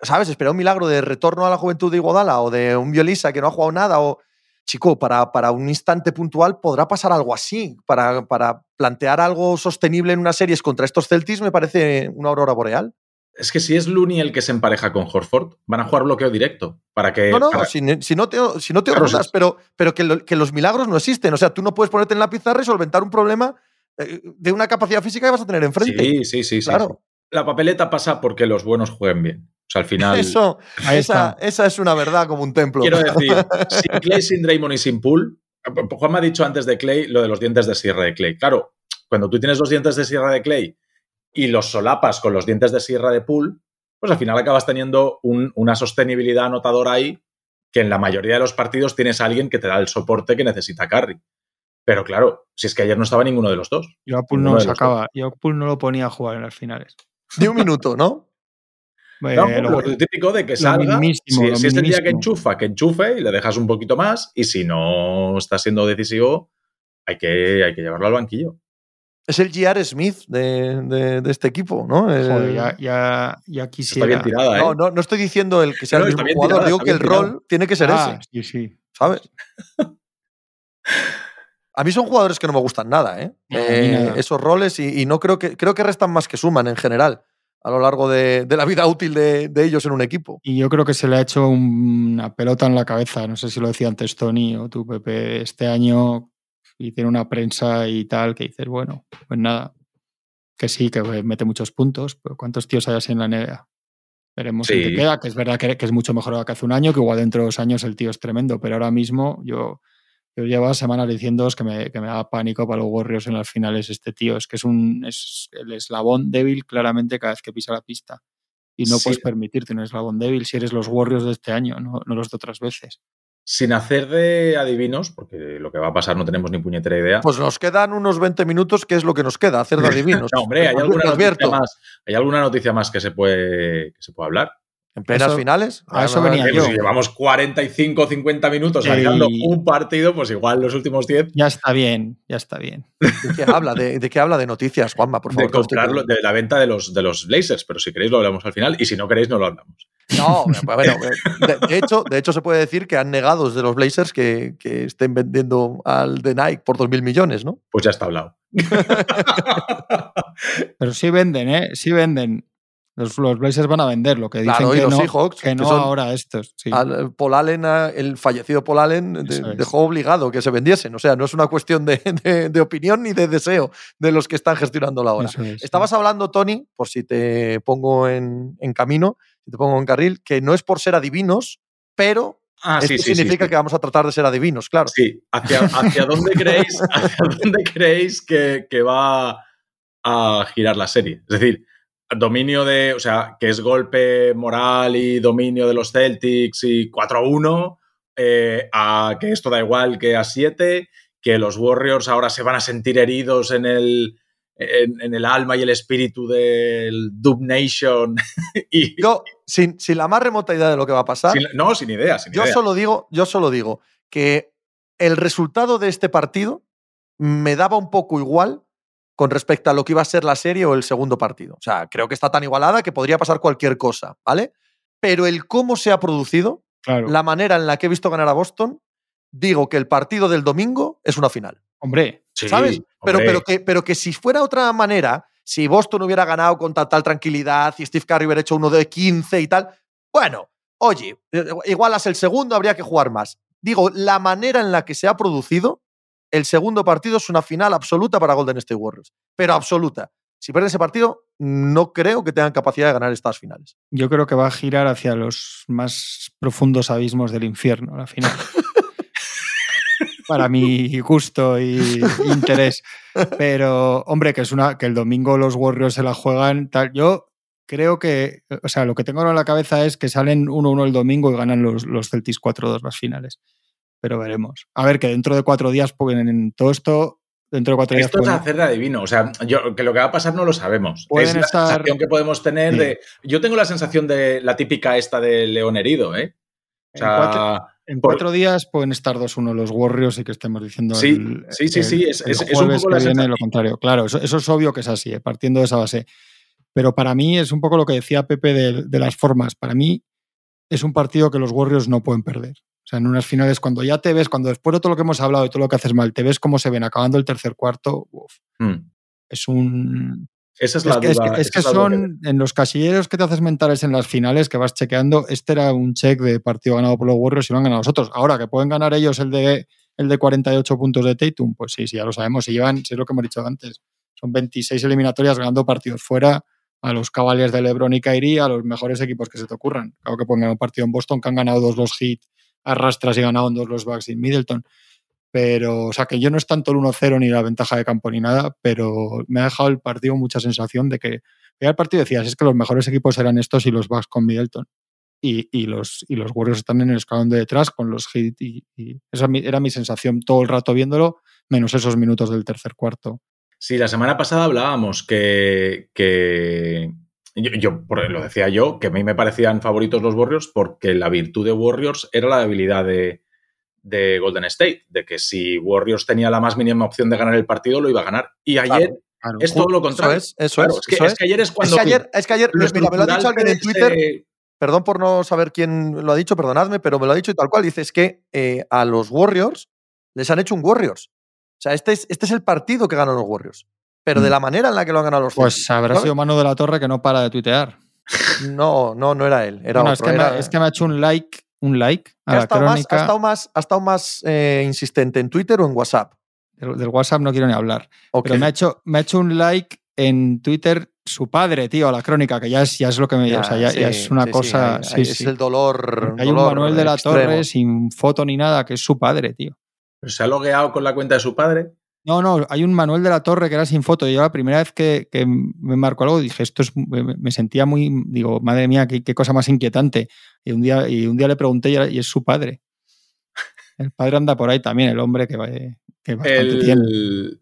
¿sabes? Esperar un milagro de retorno a la juventud de Iguodala o de un Violisa que no ha jugado nada o... Chico, para, para un instante puntual podrá pasar algo así. Para, para plantear algo sostenible en unas series contra estos Celtics me parece una aurora boreal. Es que si es Looney el que se empareja con Horford, van a jugar bloqueo directo para que No, no, para- si, no te, si no te Claro, dudas, sí. pero, pero que, lo- que los milagros no existen. O sea, tú no puedes ponerte en la pizarra y solventar un problema eh, de una capacidad física que vas a tener enfrente. Sí, sí, sí, sí, Claro. sí. La papeleta pasa porque los buenos jueguen bien. O sea, al final Eso, Ahí esa, esa es una verdad como un templo. Quiero decir, (laughs) sin Clay, sin Draymond y sin Pool. Juan me ha dicho antes de Clay lo de los dientes de sierra de Clay. Claro, cuando tú tienes los dientes de sierra de Clay y los solapas con los dientes de sierra de Pool, pues al final acabas teniendo un- una sostenibilidad anotadora ahí que en la mayoría de los partidos tienes a alguien que te da el soporte que necesita Curry. Pero claro, si es que ayer no estaba ninguno de los dos. Yo a Ninguno no de sacaba. Yo a Poole no lo ponía a jugar en las finales. Ni un minuto, ¿no? (laughs) Eh, No, lo- lo típico de que salga. si, si es el día que enchufa, que enchufe y le dejas un poquito más. Y si no está siendo decisivo, hay que, hay que llevarlo al banquillo. Es el J.R. Smith de, de- de este equipo, ¿no? Joder, ya, ya, ya Está quisiera. bien tirada, ¿eh? no, no, no estoy diciendo el que sea No, el mismo jugador, tirada, digo que el tirada. rol tiene que ser Ah, ese, sí, sí. ¿sabes? A mí son jugadores que no me gustan nada, ¿eh? Eh, nada. esos roles y, y no creo que creo que restan más que suman en general a lo largo de, de la vida útil de, de ellos en un equipo. Y yo creo que se le ha hecho un- una pelota en la cabeza. No sé si lo decía antes Tony o tú, Pepe, este año y tiene una prensa y tal que dices, bueno, pues nada, que sí, que mete muchos puntos, pero ¿cuántos tíos hay así en la NBA? Veremos en Sí. qué queda, que es verdad que, que es mucho mejor que hace un año, que igual dentro de dos años el tío es tremendo, pero ahora mismo yo, yo llevo semanas diciendo que me, que me da pánico para los Warriors en las finales este tío. Es que es un es el eslabón débil claramente cada vez que pisa la pista. Y no Sí. puedes permitirte un eslabón débil si eres los Warriors de este año, no, no los de otras veces. Sin hacer de adivinos, porque lo que va a pasar no tenemos ni puñetera idea. Pues nos quedan unos 20 minutos, que es lo que nos queda, hacer de (laughs) adivinos. no, hombre, hay alguna, noticia más, hay alguna noticia más que se puede, que se puede hablar. En plenas Eso- finales. a eso venía Eh, yo. si llevamos 45 o 50 minutos Y- analizando un partido, pues igual los últimos 10 Ya está bien, ya está bien. (laughs) ¿De qué habla? ¿De, de qué habla de noticias, Juanma? Por favor. de comprarlo, de la venta de los, de los Blazers, pero si queréis lo hablamos al final y si no queréis no lo hablamos. No, (laughs) pues bueno, de, de hecho, de hecho se puede decir que han negado desde los Blazers que, que estén vendiendo al de Nike por 2.000 millones, ¿no? Pues ya está hablado. (laughs) Pero sí venden, ¿eh? Sí venden. Los, los Blazers van a vender, lo que dicen Claro, y que los no, Seahawks, que que no son- ahora estos. sí. Al- Paul Allen, a- el fallecido Paul Allen, de- es. dejó obligado que se vendiesen. O sea, no es una cuestión de, (laughs) de- de opinión ni de deseo de los que están gestionando la hora. Sí. Estabas hablando, Tony, por si te pongo en, en camino, si te pongo en carril, que no es por ser adivinos, pero Ah, esto sí, sí, sí, significa sí. que vamos a tratar de ser adivinos, claro. Sí, ¿hacia, hacia dónde (laughs) creéis, (laughs) hacia dónde creéis que, que va a girar la serie? Es decir, dominio de, o sea, que es golpe moral y dominio de los Celtics y 4 a 1, eh, a que esto da igual que a 7, que los Warriors ahora se van a sentir heridos en el, en, el alma y el espíritu del Dub Nation. (laughs) y, yo, sin, sin, la más remota idea de lo que va a pasar. no, sin idea. Sin yo, Solo digo, yo solo digo que el resultado de este partido me daba un poco igual con respecto a lo que iba a ser la serie o el segundo partido. O sea, creo que está tan igualada que podría pasar cualquier cosa, ¿vale? Pero el cómo se ha producido, la manera en la que he visto ganar a Boston, digo que el partido del domingo es una final. Hombre, ¿sabes? Pero, pero, que, pero que si fuera otra manera, si Boston hubiera ganado con tal, tranquilidad y Steve Curry hubiera hecho uno de 15 y tal, bueno, oye, igualas el segundo, habría que jugar más. Digo, la manera en la que se ha producido, el segundo partido es una final absoluta para Golden State Warriors, pero absoluta. Si pierde ese partido, no creo que tengan capacidad de ganar estas finales. Yo creo que va a girar hacia los más profundos abismos del infierno, la final. (laughs) para mi gusto y interés. Pero, hombre, que es una que el domingo los Warriors se la juegan tal. Yo creo que, o sea, lo que tengo ahora en la cabeza es que salen 1-1 el domingo y ganan los, los Celtics 4-2 las finales. Pero veremos. A ver, que dentro de cuatro días, pues, en todo esto, dentro de cuatro días. Esto es hacer de adivino. O sea, yo, que lo que va a pasar no lo sabemos. Es la sensación que podemos tener de. Yo tengo la sensación de la típica esta de león herido, ¿eh? O sea. En cuatro días pueden estar 2-1 los Warriors y que estemos diciendo. Sí, sí, sí, sí. Es, un poco la lo contrario. Claro, eso, es obvio que es así, eh, partiendo de esa base. Pero para mí es un poco lo que decía Pepe de, las formas. Para mí es un partido que los Warriors no pueden perder. Sea, en unas finales, cuando ya te ves, cuando después de todo lo que hemos hablado y todo lo que haces mal, te ves cómo se ven acabando el tercer cuarto, hmm. es un. Esa es la duda. Es, que, son en los casilleros que te haces mentales en las finales que vas chequeando. Este era un check de partido ganado por los Warriors y lo han ganado nosotros. Ahora que pueden ganar ellos el de, el de 48 puntos de Tatum, pues sí, sí, ya lo sabemos. Si llevan, si es lo que hemos dicho antes, son 26 eliminatorias ganando partidos fuera a los Cavaliers de LeBron y Kyrie, a los mejores equipos que se te ocurran. Claro que pongan un partido en Boston que han ganado dos los Heat arrastras y ganado dos los Bucks y Middleton. Pero, o sea, que yo no es tanto el 1-0 ni la ventaja de campo ni nada, pero me ha dejado el partido mucha sensación de que. El partido decías, es que los mejores equipos eran estos y los Bucks con Middleton. Y, y, los, y los Warriors están en el escalón de detrás con los Heat. Y, esa era mi sensación todo el rato viéndolo, menos esos minutos del tercer cuarto. Sí, la semana pasada hablábamos que, que yo, lo decía yo, que a mí me parecían favoritos los Warriors porque la virtud de Warriors era la debilidad de, de Golden State, de que si Warriors tenía la más mínima opción de ganar el partido, lo iba a ganar. Y ayer es todo lo contrario. Eso es, eso, es, es, que, ayer es cuando. Es que ayer, es que ayer mira, me lo ha dicho alguien en Twitter. Perdón por no saber quién lo ha dicho, perdonadme, pero me lo ha dicho y tal cual. Dice es que eh, a los Warriors les han hecho un Warriors. O sea, este es, este es el partido que ganan los Warriors. Pero de mm. la manera en la que lo han ganado los Pues habrá sido Mano de la Torre que no para de tuitear. No, no, no era él. Era es, que Me, es que me ha hecho un like un like a la crónica. ha estado más, ha estado más eh, insistente en Twitter o en WhatsApp. Del, WhatsApp no quiero ni hablar. Pero me ha, hecho, me ha hecho un like en Twitter su padre, tío, a la crónica, que ya es, ya es lo que me. Ya, o sea, ya, es una cosa. es el dolor. Hay un Manuel de la Torre sin foto ni nada, que es su padre, tío. ¿Se ha logueado con la cuenta de su padre? No, no, hay un Manuel de la Torre que era sin foto. Yo la primera vez que, me marcó algo dije, esto es, me sentía muy, digo, madre mía, qué, cosa más inquietante. Y un día, y un día le pregunté y, es su padre. El padre anda por ahí también, el hombre que, que bastante tiene.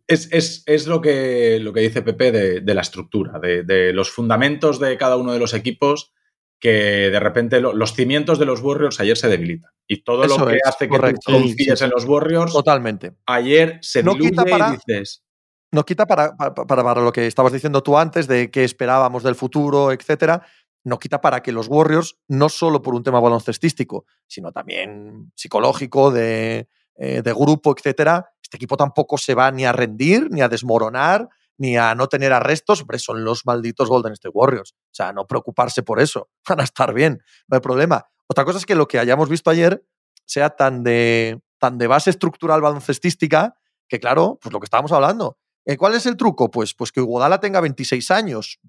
Es, lo, que, lo que dice Pepe de, la estructura, de, de, los fundamentos de cada uno de los equipos que de repente los cimientos de los Warriors ayer se debilitan. Y todo lo que hace que tú confíes en los Warriors. Totalmente. Ayer se no diluye y dices. No quita para, para, lo que estabas diciendo tú antes de qué esperábamos del futuro, etcétera. No quita para que los Warriors, no solo por un tema baloncestístico, sino también psicológico, de, eh, de grupo, etcétera, este equipo tampoco se va ni a rendir, ni a desmoronar, ni a no tener arrestos, hombre, son los malditos Golden State Warriors. O sea, no preocuparse por eso. (laughs) Van a estar bien, no hay problema. Otra cosa es que lo que hayamos visto ayer sea tan de, tan de base estructural baloncestística que, claro, pues lo que estábamos hablando. Eh, ¿Cuál es el truco? Pues, pues que Iguodala tenga 26 años.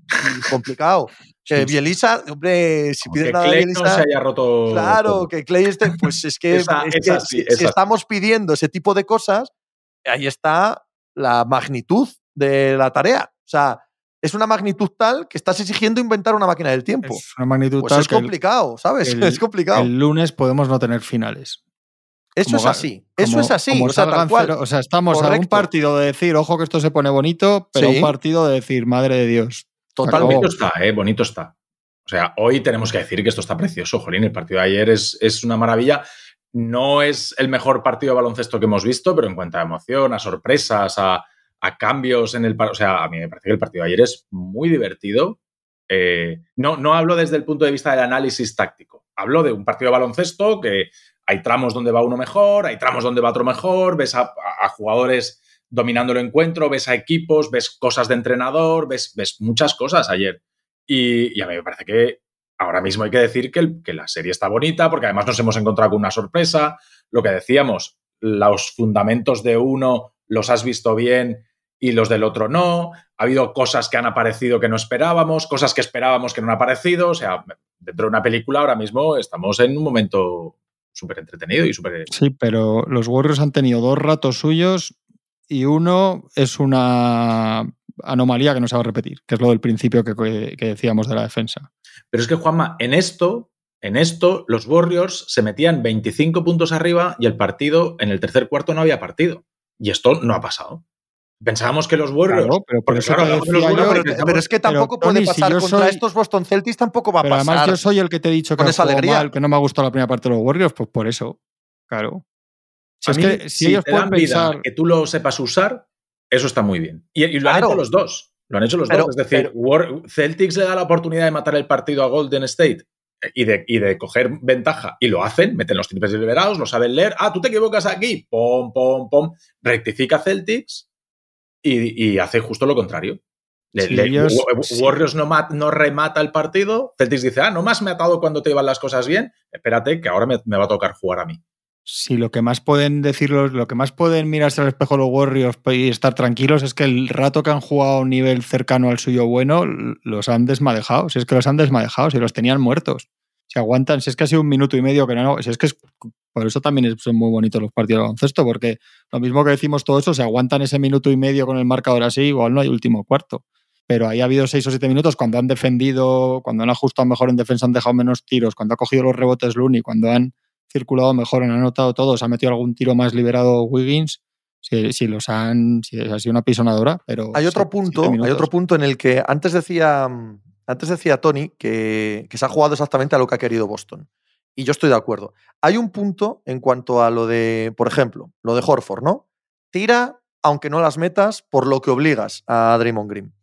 complicado. (laughs) Que Bielisa, hombre, si pides nada Clay no se haya roto. Claro, que Clay esté. Pues es que, (laughs) si, estamos pidiendo ese tipo de cosas, ahí está la magnitud de la tarea. O sea, es una magnitud tal que estás exigiendo inventar una máquina del tiempo. Es una magnitud pues tal es complicado, ¿sabes? (laughs) es complicado. El lunes podemos no tener finales. Eso es así. Eso es así. O sea, tal cual. o sea, estamos a un partido de decir, ojo que esto se pone bonito, pero un partido de decir, madre de Dios. Totalmente. Bonito está, ¿eh? Bonito está. O sea, hoy tenemos que decir que esto está precioso, Jolín. El partido de ayer es, es una maravilla. No es el mejor partido de baloncesto que hemos visto, pero en cuanto a emoción, a sorpresas, a, a cambios en el... O sea, a mí me parece que el partido de ayer es muy divertido. Eh, no, no hablo desde el punto de vista del análisis táctico. Hablo de un partido de baloncesto que hay tramos donde va uno mejor, hay tramos donde va otro mejor, ves a, jugadores dominando el encuentro, ves a equipos, ves cosas de entrenador, ves, ves muchas cosas ayer. Y, a mí me parece que ahora mismo hay que decir que, que, la serie está bonita, porque además nos hemos encontrado con una sorpresa. Lo que decíamos, los fundamentos de uno los has visto bien y los del otro no. Ha habido cosas que han aparecido que no esperábamos, cosas que esperábamos que no han aparecido. O sea, dentro de una película ahora mismo estamos en un momento súper entretenido y súper... Sí, pero los Warriors han tenido dos ratos suyos y uno es una anomalía que no se va a repetir, que es lo del principio que, que, decíamos de la defensa. Pero es que, Juanma, en esto, en esto, los Warriors se metían 25 puntos arriba y el partido, en el tercer cuarto no había partido. Y esto no ha pasado. Pensábamos que los Warriors. pero, es que tampoco puede pasar contra estos Boston Celtics, tampoco va a pasar. Además, yo soy el que te he dicho que, esa alegría. que no me ha gustado la primera parte de los Warriors, pues por eso. Claro. Si es que si, ellos pueden pensar. que tú lo sepas usar, eso está muy bien. Y, lo han hecho los dos. Lo han hecho los dos. Es decir, Celtics le da la oportunidad de matar el partido a Golden State y de, y de, coger ventaja y lo hacen, meten los triples liberados, lo saben leer. Ah, tú te equivocas aquí, pom, pom, pom. Rectifica Celtics y, hace justo lo contrario. Warriors no, no, remata el partido, Celtics dice, ah, no me ha atado cuando te iban las cosas bien, espérate que ahora me, va a tocar jugar a mí. Sí, lo que más pueden decirlo, lo que más pueden mirarse al espejo los Warriors y estar tranquilos es que el rato que han jugado a un nivel cercano al suyo bueno, los han desmadejado. Si es que los han desmadejado, si los tenían muertos. Si aguantan, si es que ha sido un minuto y medio que no, si es que es por eso también son muy bonitos los partidos de baloncesto, porque lo mismo que decimos todo eso, se aguantan ese minuto y medio con el marcador así, igual no hay último cuarto. Pero ahí ha habido seis o siete minutos cuando han defendido, cuando han ajustado mejor en defensa, han dejado menos tiros, cuando ha cogido los rebotes Looney, cuando han circulado mejor, han anotado todos, ha metido algún tiro más liberado Wiggins. Si, los han, si ha sido una pisonadora, pero. Hay otro punto, hay otro punto en el que antes decía, antes decía Tony que, se ha jugado exactamente a lo que ha querido Boston. Y yo estoy de acuerdo. Hay un punto en cuanto a lo de, por ejemplo, lo de Horford, ¿no? Tira, aunque no las metas, por lo que obligas a Draymond Green.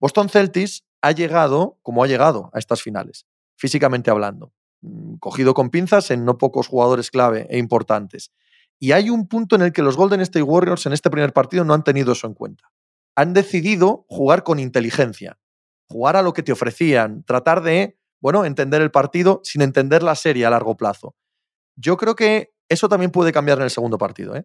Boston Celtics ha llegado como ha llegado a estas finales, físicamente hablando, mm, cogido con pinzas en no pocos jugadores clave e importantes. Y hay un punto en el que los Golden State Warriors en este primer partido no han tenido eso en cuenta. Han decidido jugar con inteligencia, jugar a lo que te ofrecían, tratar de bueno, entender el partido sin entender la serie a largo plazo. Yo creo que eso también puede cambiar en el segundo partido. ¿eh?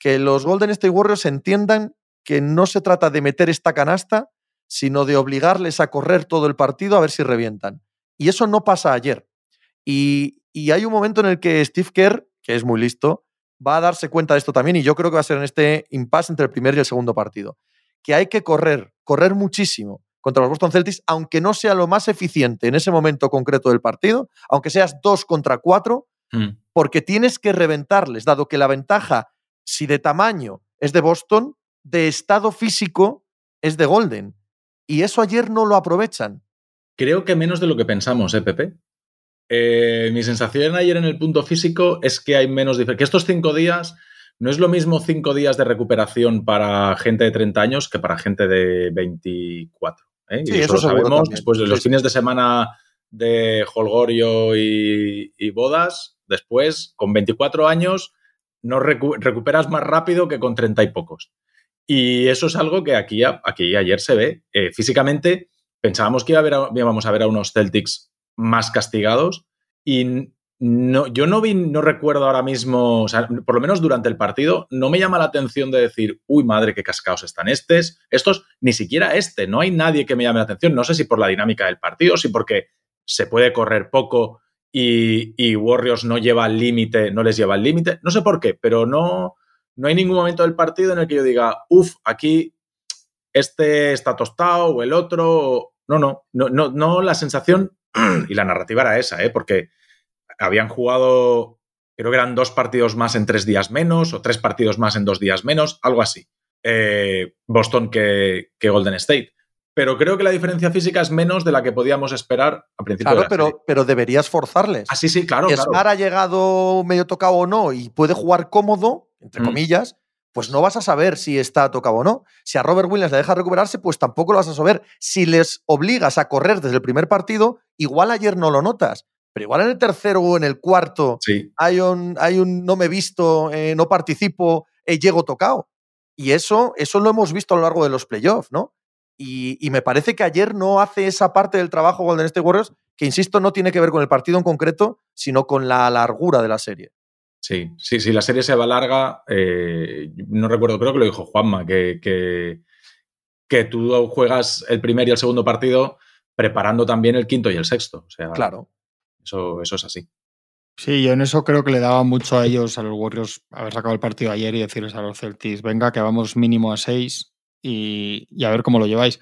Que los Golden State Warriors entiendan que no se trata de meter esta canasta, sino de obligarles a correr todo el partido a ver si revientan. Y eso no pasa ayer. Y, y hay un momento en el que Steve Kerr, que es muy listo, va a darse cuenta de esto también, y yo creo que va a ser en este impasse entre el primer y el segundo partido, que hay que correr, correr muchísimo, contra los Boston Celtics, aunque no sea lo más eficiente en ese momento concreto del partido, aunque seas dos contra cuatro, mm. porque tienes que reventarles, dado que la ventaja, si de tamaño es de Boston, de estado físico es de Golden. Y eso ayer no lo aprovechan. Creo que menos de lo que pensamos, ¿eh, Pepe? Eh, mi sensación ayer en el punto físico es que hay menos diferencia. Que estos cinco días no es lo mismo cinco días de recuperación para gente de 30 años que para gente de 24. ¿Eh? y eso, lo sabemos después de los fines de semana de Holgorio y, bodas. Después, con 24 años, no recuperas más rápido que con 30 y pocos. Y eso es algo que aquí, aquí ayer se ve. Eh, físicamente, pensábamos que iba a ver íbamos a ver a unos Celtics más castigados y no, yo no vi, no recuerdo ahora mismo, por lo menos durante el partido, no me llama la atención de decir, uy, madre, qué cascados están estos. Estos, ni siquiera este, no hay nadie que me llame la atención. No sé si por la dinámica del partido, si porque se puede correr poco y, Warriors no lleva el límite, no les lleva el límite. No sé por qué, pero no, no hay ningún momento del partido en el que yo diga, uff, aquí este está tostado o el otro. No, no, no, no, no, la sensación (clears throat) y la narrativa era esa, ¿eh? porque habían jugado creo que eran dos partidos más en tres días menos o tres partidos más en dos días menos, algo así. Eh, Boston que, Golden State. Pero creo que la diferencia física es menos de la que podíamos esperar a principio claro, pero, pero deberías forzarles. Ah, sí, claro. Smart ha llegado medio tocado o no y puede jugar cómodo, entre mm. comillas, pues no vas a saber si está tocado o no. Si a Robert Williams le deja recuperarse, pues tampoco lo vas a saber. Si les obligas a correr desde el primer partido, igual ayer no lo notas. Pero igual en el tercero o en el cuarto hay, un, hay un no me he visto, eh, no participo, eh, llego tocado. Y eso, eso lo hemos visto a lo largo de los playoffs, ¿no? Y, me parece que ayer no hace esa parte del trabajo Golden State Warriors, que insisto, no tiene que ver con el partido en concreto, sino con la largura de la serie. Sí, sí, sí, la serie se va larga. Eh, no recuerdo, creo que lo dijo Juanma, que, que, que, tú juegas el primer y el segundo partido preparando también el quinto y el sexto. O sea, claro. Eso, eso es así. Sí, yo en eso creo que le daba mucho a ellos, a los Warriors, haber sacado el partido ayer y decirles a los Celtics, venga, que vamos mínimo a seis y, a ver cómo lo lleváis.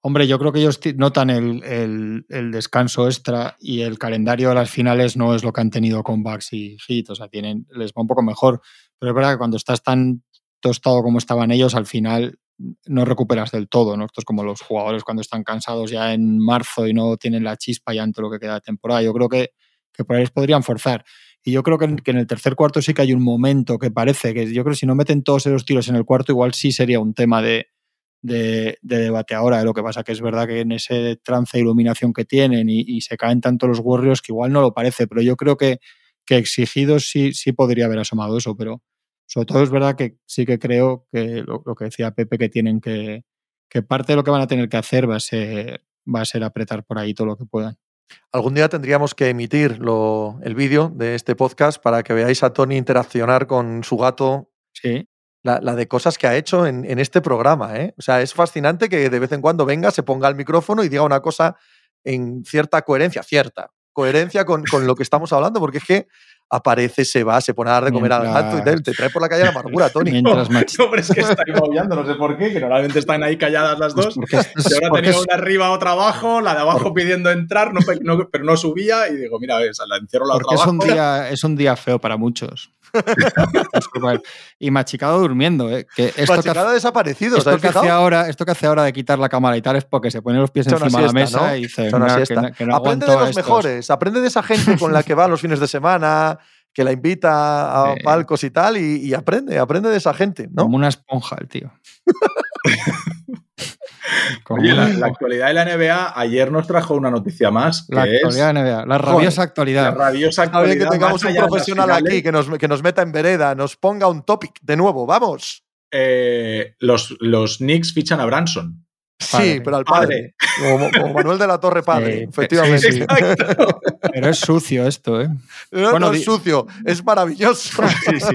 Hombre, yo creo que ellos notan el, descanso extra y el calendario de las finales no es lo que han tenido con Bucks y Heat, o sea, tienen, les va un poco mejor. Pero es verdad que cuando estás tan tostado como estaban ellos, al final no recuperas del todo, ¿no? Esto es como los jugadores cuando están cansados ya en marzo y no tienen la chispa ya todo lo que queda de temporada. Yo creo que que por ahí podrían forzar. Y yo creo que en, el tercer cuarto sí que hay un momento que parece que yo creo que si no meten todos esos tiros en el cuarto, igual sí sería un tema de, debate ahora. Lo que pasa que es verdad que en ese trance de iluminación que tienen y, se caen tanto los Warriors que igual no lo parece, pero yo creo que, que exigidos sí, sí podría haber asomado eso, pero sobre todo es verdad que sí que creo que lo, que decía Pepe, que tienen que, que parte de lo que van a tener que hacer va a ser, va a ser apretar por ahí todo lo que puedan. Algún día tendríamos que emitir el vídeo de este podcast para que veáis a Tony interaccionar con su gato. Sí. La, de cosas que ha hecho en, este programa. ¿eh? O sea, es fascinante que de vez en cuando venga, se ponga el micrófono y diga una cosa en cierta coherencia, cierta coherencia con, con lo que estamos hablando, porque es que aparece, se va, se pone a dar de comer al gato y te, te, trae por la calle la amargura, Tony. Mientras (laughs) no, hombre, es que está maullando, no sé por qué, que normalmente están ahí calladas las dos. Pues y ahora tenía una arriba, otra abajo, la de abajo pidiendo entrar, no, pero no subía y digo, mira, esa, la encierro la porque otra es un día Es un día feo para muchos. y Machicado durmiendo, ¿eh? Que esto Machicado ha desaparecido. Esto que, hace ahora, esto que hace ahora de quitar la cámara y tal es porque se pone los pies encima de la mesa y dice, que, no Aprende de los mejores, aprende de esa gente con la que va los fines de semana, que la invita a palcos y tal, y, aprende, aprende de esa gente, ¿no? Como una esponja el tío. (laughs) Oye, la, actualidad de la NBA, ayer nos trajo una noticia más. la actualidad de la NBA, la rabiosa actualidad. La rabiosa actualidad. que tengamos un profesional aquí que nos, que nos meta en vereda, nos ponga un topic de nuevo, vamos. Eh, los, los Knicks fichan a Branson. Sí, pero al padre. Como, Manuel de la Torre padre, efectivamente. pero es sucio esto, ¿eh? No, no es sucio, es maravilloso.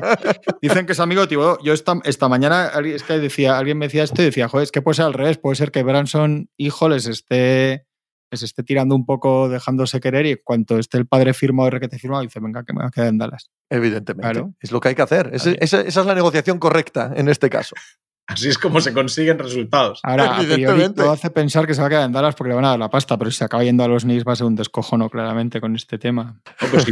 (laughs) Dicen que es amigo tío. Yo esta, esta mañana es que decía, alguien me decía esto y decía, joder, es que puede ser al revés, puede ser que Branson, hijo, les esté, les esté tirando un poco, dejándose querer y cuanto esté el padre firmado y requete firmado, dice, venga, que me va a quedar en Dallas. Evidentemente. Es lo que hay que hacer. esa es la negociación correcta en este caso. Así es como se consiguen resultados. Ahora, a priori, todo hace pensar que se va a quedar en Dallas porque le van a dar la pasta, pero si se acaba yendo a los Knicks va a ser un descojono claramente con este tema. Pues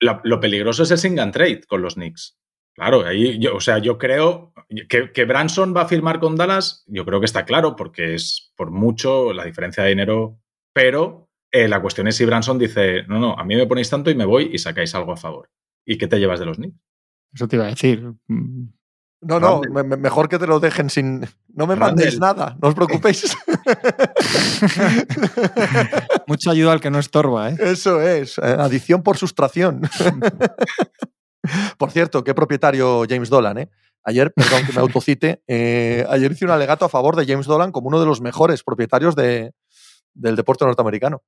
lo, peligroso es el sing and trade con los Knicks. Claro, ahí yo, o sea, yo creo que, que, Branson va a firmar con Dallas, yo creo que está claro, porque es por mucho la diferencia de dinero, pero eh, la cuestión es si Branson dice, no, no, a mí me ponéis tanto y me voy y sacáis algo a favor. ¿Y qué te llevas de los Knicks? Eso te iba a decir. No, no, mejor que te lo dejen sin. No me mandéis nada, no os preocupéis. (laughs) Mucha ayuda al que no estorba, ¿eh? Eso es, eh, adición por sustracción. (laughs) por cierto, qué propietario James Dolan, ¿eh? Ayer, perdón que me autocite, (laughs) eh, ayer hice un alegato a favor de James Dolan como uno de los mejores propietarios de, del deporte norteamericano.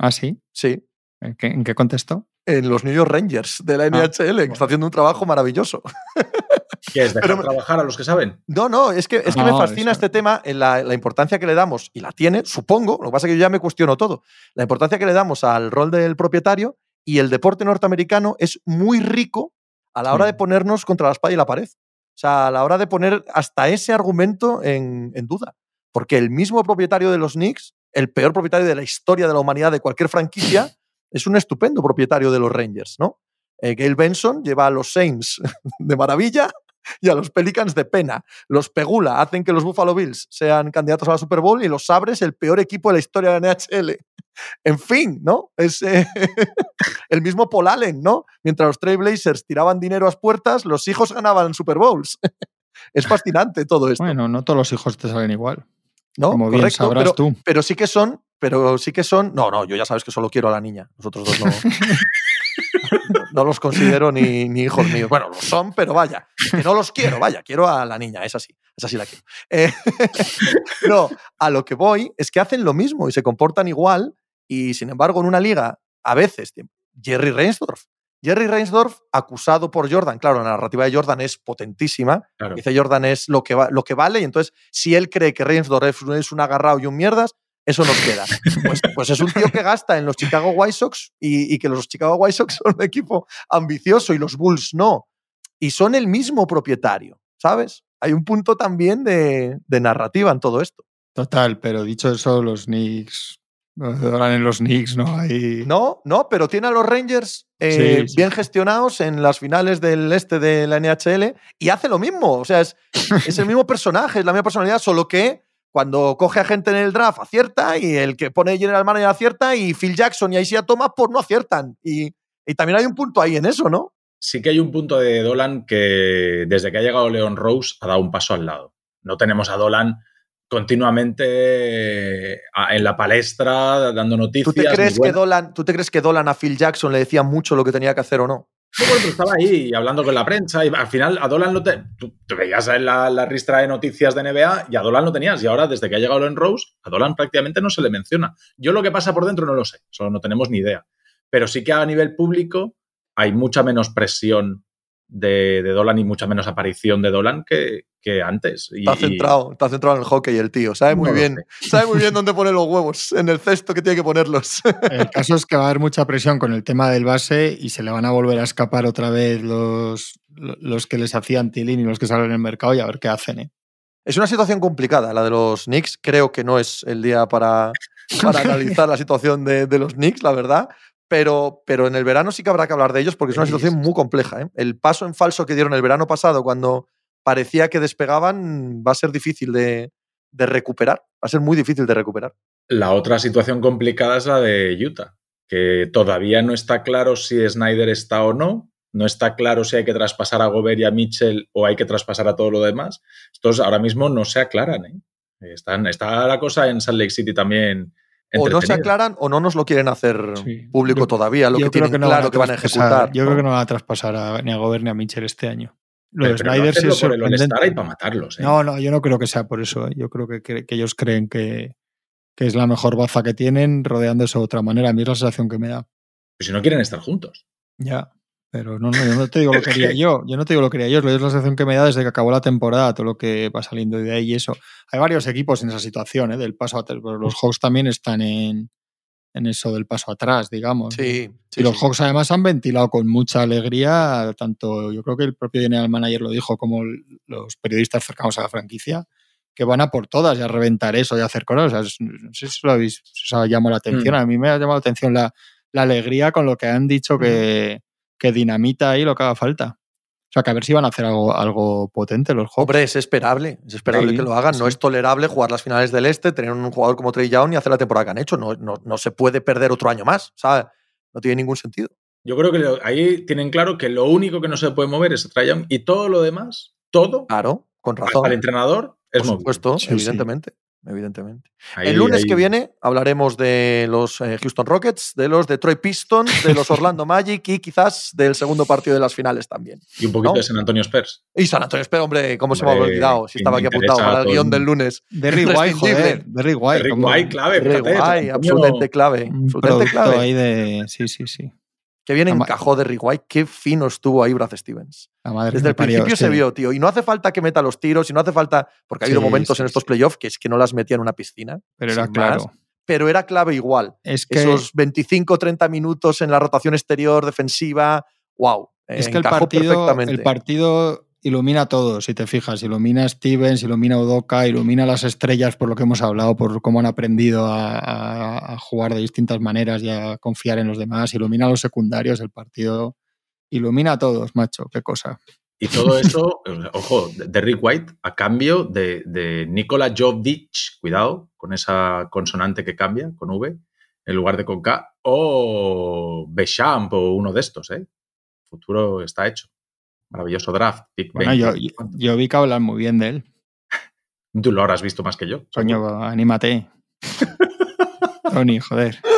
¿Ah, sí? Sí. ¿En qué, en qué contexto? En los New York Rangers de la NHL, que está haciendo un trabajo maravilloso. (laughs) ¿Qué es dejar trabajar a los que saben? No, no, es que, es que me fascina este tema, en la, importancia que le damos, y la tiene, supongo, lo que pasa es que yo ya me cuestiono todo, la importancia que le damos al rol del propietario y el deporte norteamericano es muy rico a la hora de ponernos contra la espada y la pared. O sea, a la hora de poner hasta ese argumento en, en duda. Porque el mismo propietario de los Knicks, el peor propietario de la historia de la humanidad de cualquier franquicia, (laughs) es un estupendo propietario de los Rangers, ¿no? Eh, Gail Benson lleva a los Saints (laughs) de maravilla y a los Pelicans de pena. Los Pegula hacen que los Buffalo Bills sean candidatos a la Super Bowl y los Sabres el peor equipo de la historia de la NHL. En fin, ¿no? Es eh, (laughs) el mismo Paul Allen, ¿no? Mientras los Trailblazers tiraban dinero a las puertas, los hijos ganaban Super Bowls. (laughs) es fascinante todo esto. Bueno, no todos los hijos te salen igual. ¿no? Como bien Correcto, sabrás pero, tú. pero sí que son, pero sí que son. No, no, yo ya sabes que solo quiero a la niña. Nosotros dos no. (laughs) no los considero ni, ni hijos míos. Bueno, los son, pero vaya, que no los quiero, vaya, quiero a la niña, es así, es así la quiero. Eh, (laughs) no, a lo que voy es que hacen lo mismo y se comportan igual y sin embargo en una liga, a veces, Jerry Reinsdorf. Jerry Reinsdorf, acusado por Jordan, claro, la narrativa de Jordan es potentísima. Claro. Dice Jordan es lo que, va- lo que vale y entonces si él cree que Reinsdorf es, un- es un agarrado y un mierdas, eso nos queda. Pues, pues es un tío que gasta en los Chicago White Sox y, y que los Chicago White Sox (laughs) son un equipo ambicioso y los Bulls no. Y son el mismo propietario, ¿sabes? Hay un punto también de, de narrativa en todo esto. Total, pero dicho eso, los Knicks. Ahora en los Knicks no. No, no, pero tiene a los Rangers eh, Sí, sí, bien gestionados en las finales del este de la NHL y hace lo mismo. O sea, es, es el mismo personaje, es la misma personalidad, solo que cuando coge a gente en el draft acierta y el que pone general manager acierta y Phil Jackson y Isaiah Thomas pues no aciertan. Y, y también hay un punto ahí en eso, ¿no? Sí que hay un punto de Dolan que desde que ha llegado Leon Rose ha dado un paso al lado. No tenemos a Dolan continuamente eh, en la palestra dando noticias. ¿Tú te, crees que. Dolan, ¿Tú te crees que Dolan a Phil Jackson le decía mucho lo que tenía que hacer o no? Estaba ahí hablando con la prensa y al final a Dolan no te... Veías en la, la ristra de noticias de NBA y a Dolan lo tenías y ahora desde que ha llegado Leon Rose a Dolan prácticamente no se le menciona. Yo lo que pasa por dentro no lo sé, eso no tenemos ni idea. Pero sí que a nivel público hay mucha menos presión de, de Dolan y mucha menos aparición de Dolan que, que antes. Y- Está y- centrado, está centrado en el hockey el tío. Sabe muy No bien, sabe muy bien (laughs) dónde pone los huevos, en el cesto que tiene que ponerlos. (laughs) El caso es que va a haber mucha presión con el tema del base y se le van a volver a escapar otra vez los, los que les hacían tilín y los que salen en el mercado y a ver qué hacen. ¿eh? Es una situación complicada la de los Knicks. Creo que no es el día para, para analizar la situación de, de los Knicks, la verdad. Pero, pero en el verano sí que habrá que hablar de ellos porque es una situación muy compleja. ¿eh? El paso en falso que dieron el verano pasado cuando parecía que despegaban va a ser difícil de, de recuperar. Va a ser muy difícil de recuperar. La otra situación complicada es la de Utah, que todavía no está claro si Snyder está o no. No está claro si hay que traspasar a Gobert y a Mitchell o hay que traspasar a todo lo demás. Estos ahora mismo no se aclaran. ¿eh? Están, está la cosa en Salt Lake City también. O no se aclaran o no nos lo quieren hacer Sí. público Yo- todavía, lo Yo que creo tienen no claro que van a traspasar- ejecutar. Yo ¿no? creo que no van a traspasar a- ni a Gobert ni a Mitchell este año. Lo de Pero, pero no Snyder sí es por el y para matarlos. ¿eh? No, no, yo no creo que sea por eso. ¿eh? Yo creo que, que- que ellos creen que, que es la mejor baza que tienen, rodeándose de otra manera. A mí es la sensación que me da. Pues si no quieren estar juntos. Ya. Pero no, no, yo no te digo (laughs) lo que haría yo. Yo no te digo lo que haría yo. Es la sensación que me da desde que acabó la temporada, todo lo que va saliendo de ahí y eso. Hay varios equipos en esa situación, ¿eh? del paso atrás. Pero los Hawks también están en, en eso del paso atrás, digamos. Sí, sí, y los sí. Hawks además han ventilado con mucha alegría, tanto yo creo que el propio general manager lo dijo, como los periodistas cercanos a la franquicia, que van a por todas y a reventar eso y a hacer cosas. O sea, es- no sé si lo habéis, si os ha llamado la atención. Mm. A mí me ha llamado la atención la, la alegría con lo que han dicho que, que dinamita ahí lo que haga falta. O sea, que a ver si van a hacer algo, algo potente los Hawks. Hombre, es esperable, es esperable Sí, que lo hagan. No es tolerable jugar las finales del Este, tener un jugador como Trey Young y hacer la temporada que han hecho. No, no, no se puede perder otro año más, ¿sabes? No tiene ningún sentido. Yo creo que lo- ahí tienen claro que lo único que no se puede mover es Trae Young y todo lo demás, todo, Claro, con razón. el entrenador es Por movible. supuesto, Sí, sí. evidentemente. Evidentemente. Ahí- el lunes ahí- que viene hablaremos de los eh, Houston Rockets, de los Detroit Pistons, de los Orlando (laughs) Magic y quizás del segundo partido de las finales también. Y un poquito ¿no? de San Antonio Spurs. Y San Antonio, espera, hombre, ¿cómo se me había olvidado? Si estaba aquí apuntado para el guion el del lunes. Derry White, Imprescindible. joder. Derry White. White, clave, San White, absolutamente clave. Absolutamente producto clave. ahí de... Sí, sí, sí. Que bien encajó de White. Qué fino estuvo ahí Brad Stevens. La madre que Desde el parió, principio se vio, tío. Y no hace falta que meta los tiros, y no hace falta. Porque ha habido Sí, momentos sí, en estos playoffs que es que no las metía en una piscina. Pero era claro. más, pero era clave igual. Es que, Esos 25-30 minutos en la rotación exterior defensiva. ¡Wow! es que el partido, perfectamente. el partido ilumina todo, si te fijas. Ilumina Stevens, ilumina Udoka, ilumina las estrellas por lo que hemos hablado, por cómo han aprendido a jugar de distintas maneras y a confiar en los demás. Ilumina a los secundarios. El partido Ilumina a todos, macho, qué cosa. Y todo eso, (laughs) ojo, de Rick White a cambio de, de Nikola Jovic, cuidado con esa consonante que cambia con V en lugar de con K, o Bechamp o uno de estos, ¿eh? El futuro está hecho. Maravilloso draft. bueno, yo, yo, vi que hablan muy bien de él. Tú lo habrás visto más que yo. Coño, anímate. Tony, joder. (laughs)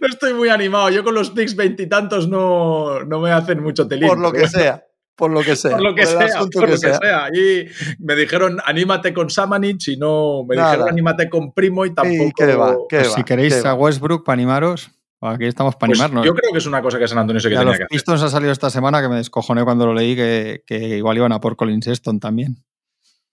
No estoy muy animado. Yo con los picks veintitantos no, no me hacen mucho telín. Por lo que sea. Por lo que sea. Por lo que, sea, por lo que sea. Y me dijeron, anímate con Samanich y no, me dijeron, anímate con Primo y tampoco. va, pues si queréis a Westbrook para animaros, aquí estamos para pues animarnos. Yo creo que es una cosa que San Antonio se que tenía que hacer. Pistons ha salido esta semana que me descojoné cuando lo leí que, que igual iban a por Colin Sexton también.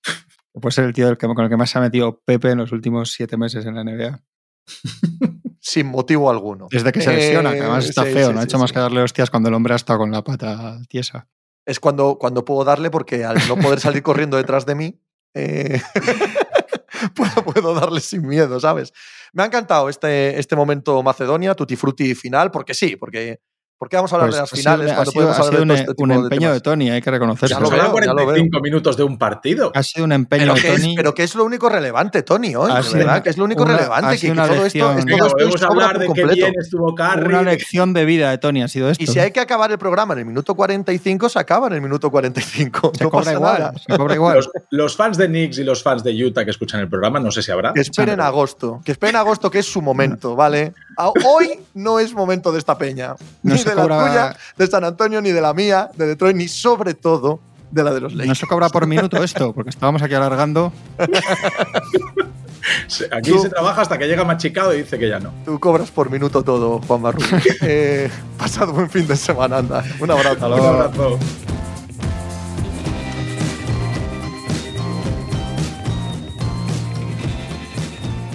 (laughs) Puede ser el tío del que, con el que más se ha metido Pepe en los últimos siete meses en la NBA. (laughs) Sin motivo alguno. Desde que se lesiona, que además eh, está feo, no ha hecho más que darle hostias cuando el hombre ha estado con la pata tiesa es cuando, cuando puedo darle, porque al no poder salir corriendo detrás de mí, eh, (laughs) (laughs) puedo, darle sin miedo, ¿sabes? Me ha encantado este, este momento Macedonia, Tutti Frutti final, porque sí, porque ¿Por qué vamos a hablar pues de las finales cuando podemos hablar de un, este un empeño de, Tony, hay que reconocerlo. Ya lo veo, 45 minutos de un partido. Ha sido un empeño de Tony. pero que es lo único relevante, Tony, hoy, ¿verdad? Que es lo único relevante. Que, todo esto, es todo esto hablar de qué bien estuvo Carrie. Una lección de vida de Tony ha sido esto. Y si hay que acabar el programa en el minuto 45, se acaba en el minuto 45. Se, cobra, igual, se cobra igual. Los, los, fans de Knicks y los fans de Utah que escuchan el programa, no sé si habrá. Que esperen agosto. Que esperen agosto, que es su momento, ¿vale? Hoy no es momento de esta peña. Ni de la tuya de San Antonio, ni de la mía, de Detroit, ni sobre todo de la de los Lakers. No se cobra por minuto esto, porque estábamos aquí alargando. Aquí se trabaja hasta que llega Machicado y dice que ya no. Tú cobras por minuto todo, Juan Barru. (laughs) eh, pasado buen fin de semana, anda. Un abrazo. Un abrazo.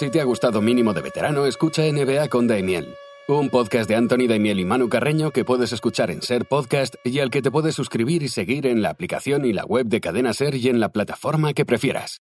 Si te ha gustado Mínimo de Veterano, escucha NBA con Daimiel, un podcast de Anthony Daimiel y Manu Carreño que puedes escuchar en Ser Podcast y al que te puedes suscribir y seguir en la aplicación y la web de Cadena Ser y en la plataforma que prefieras.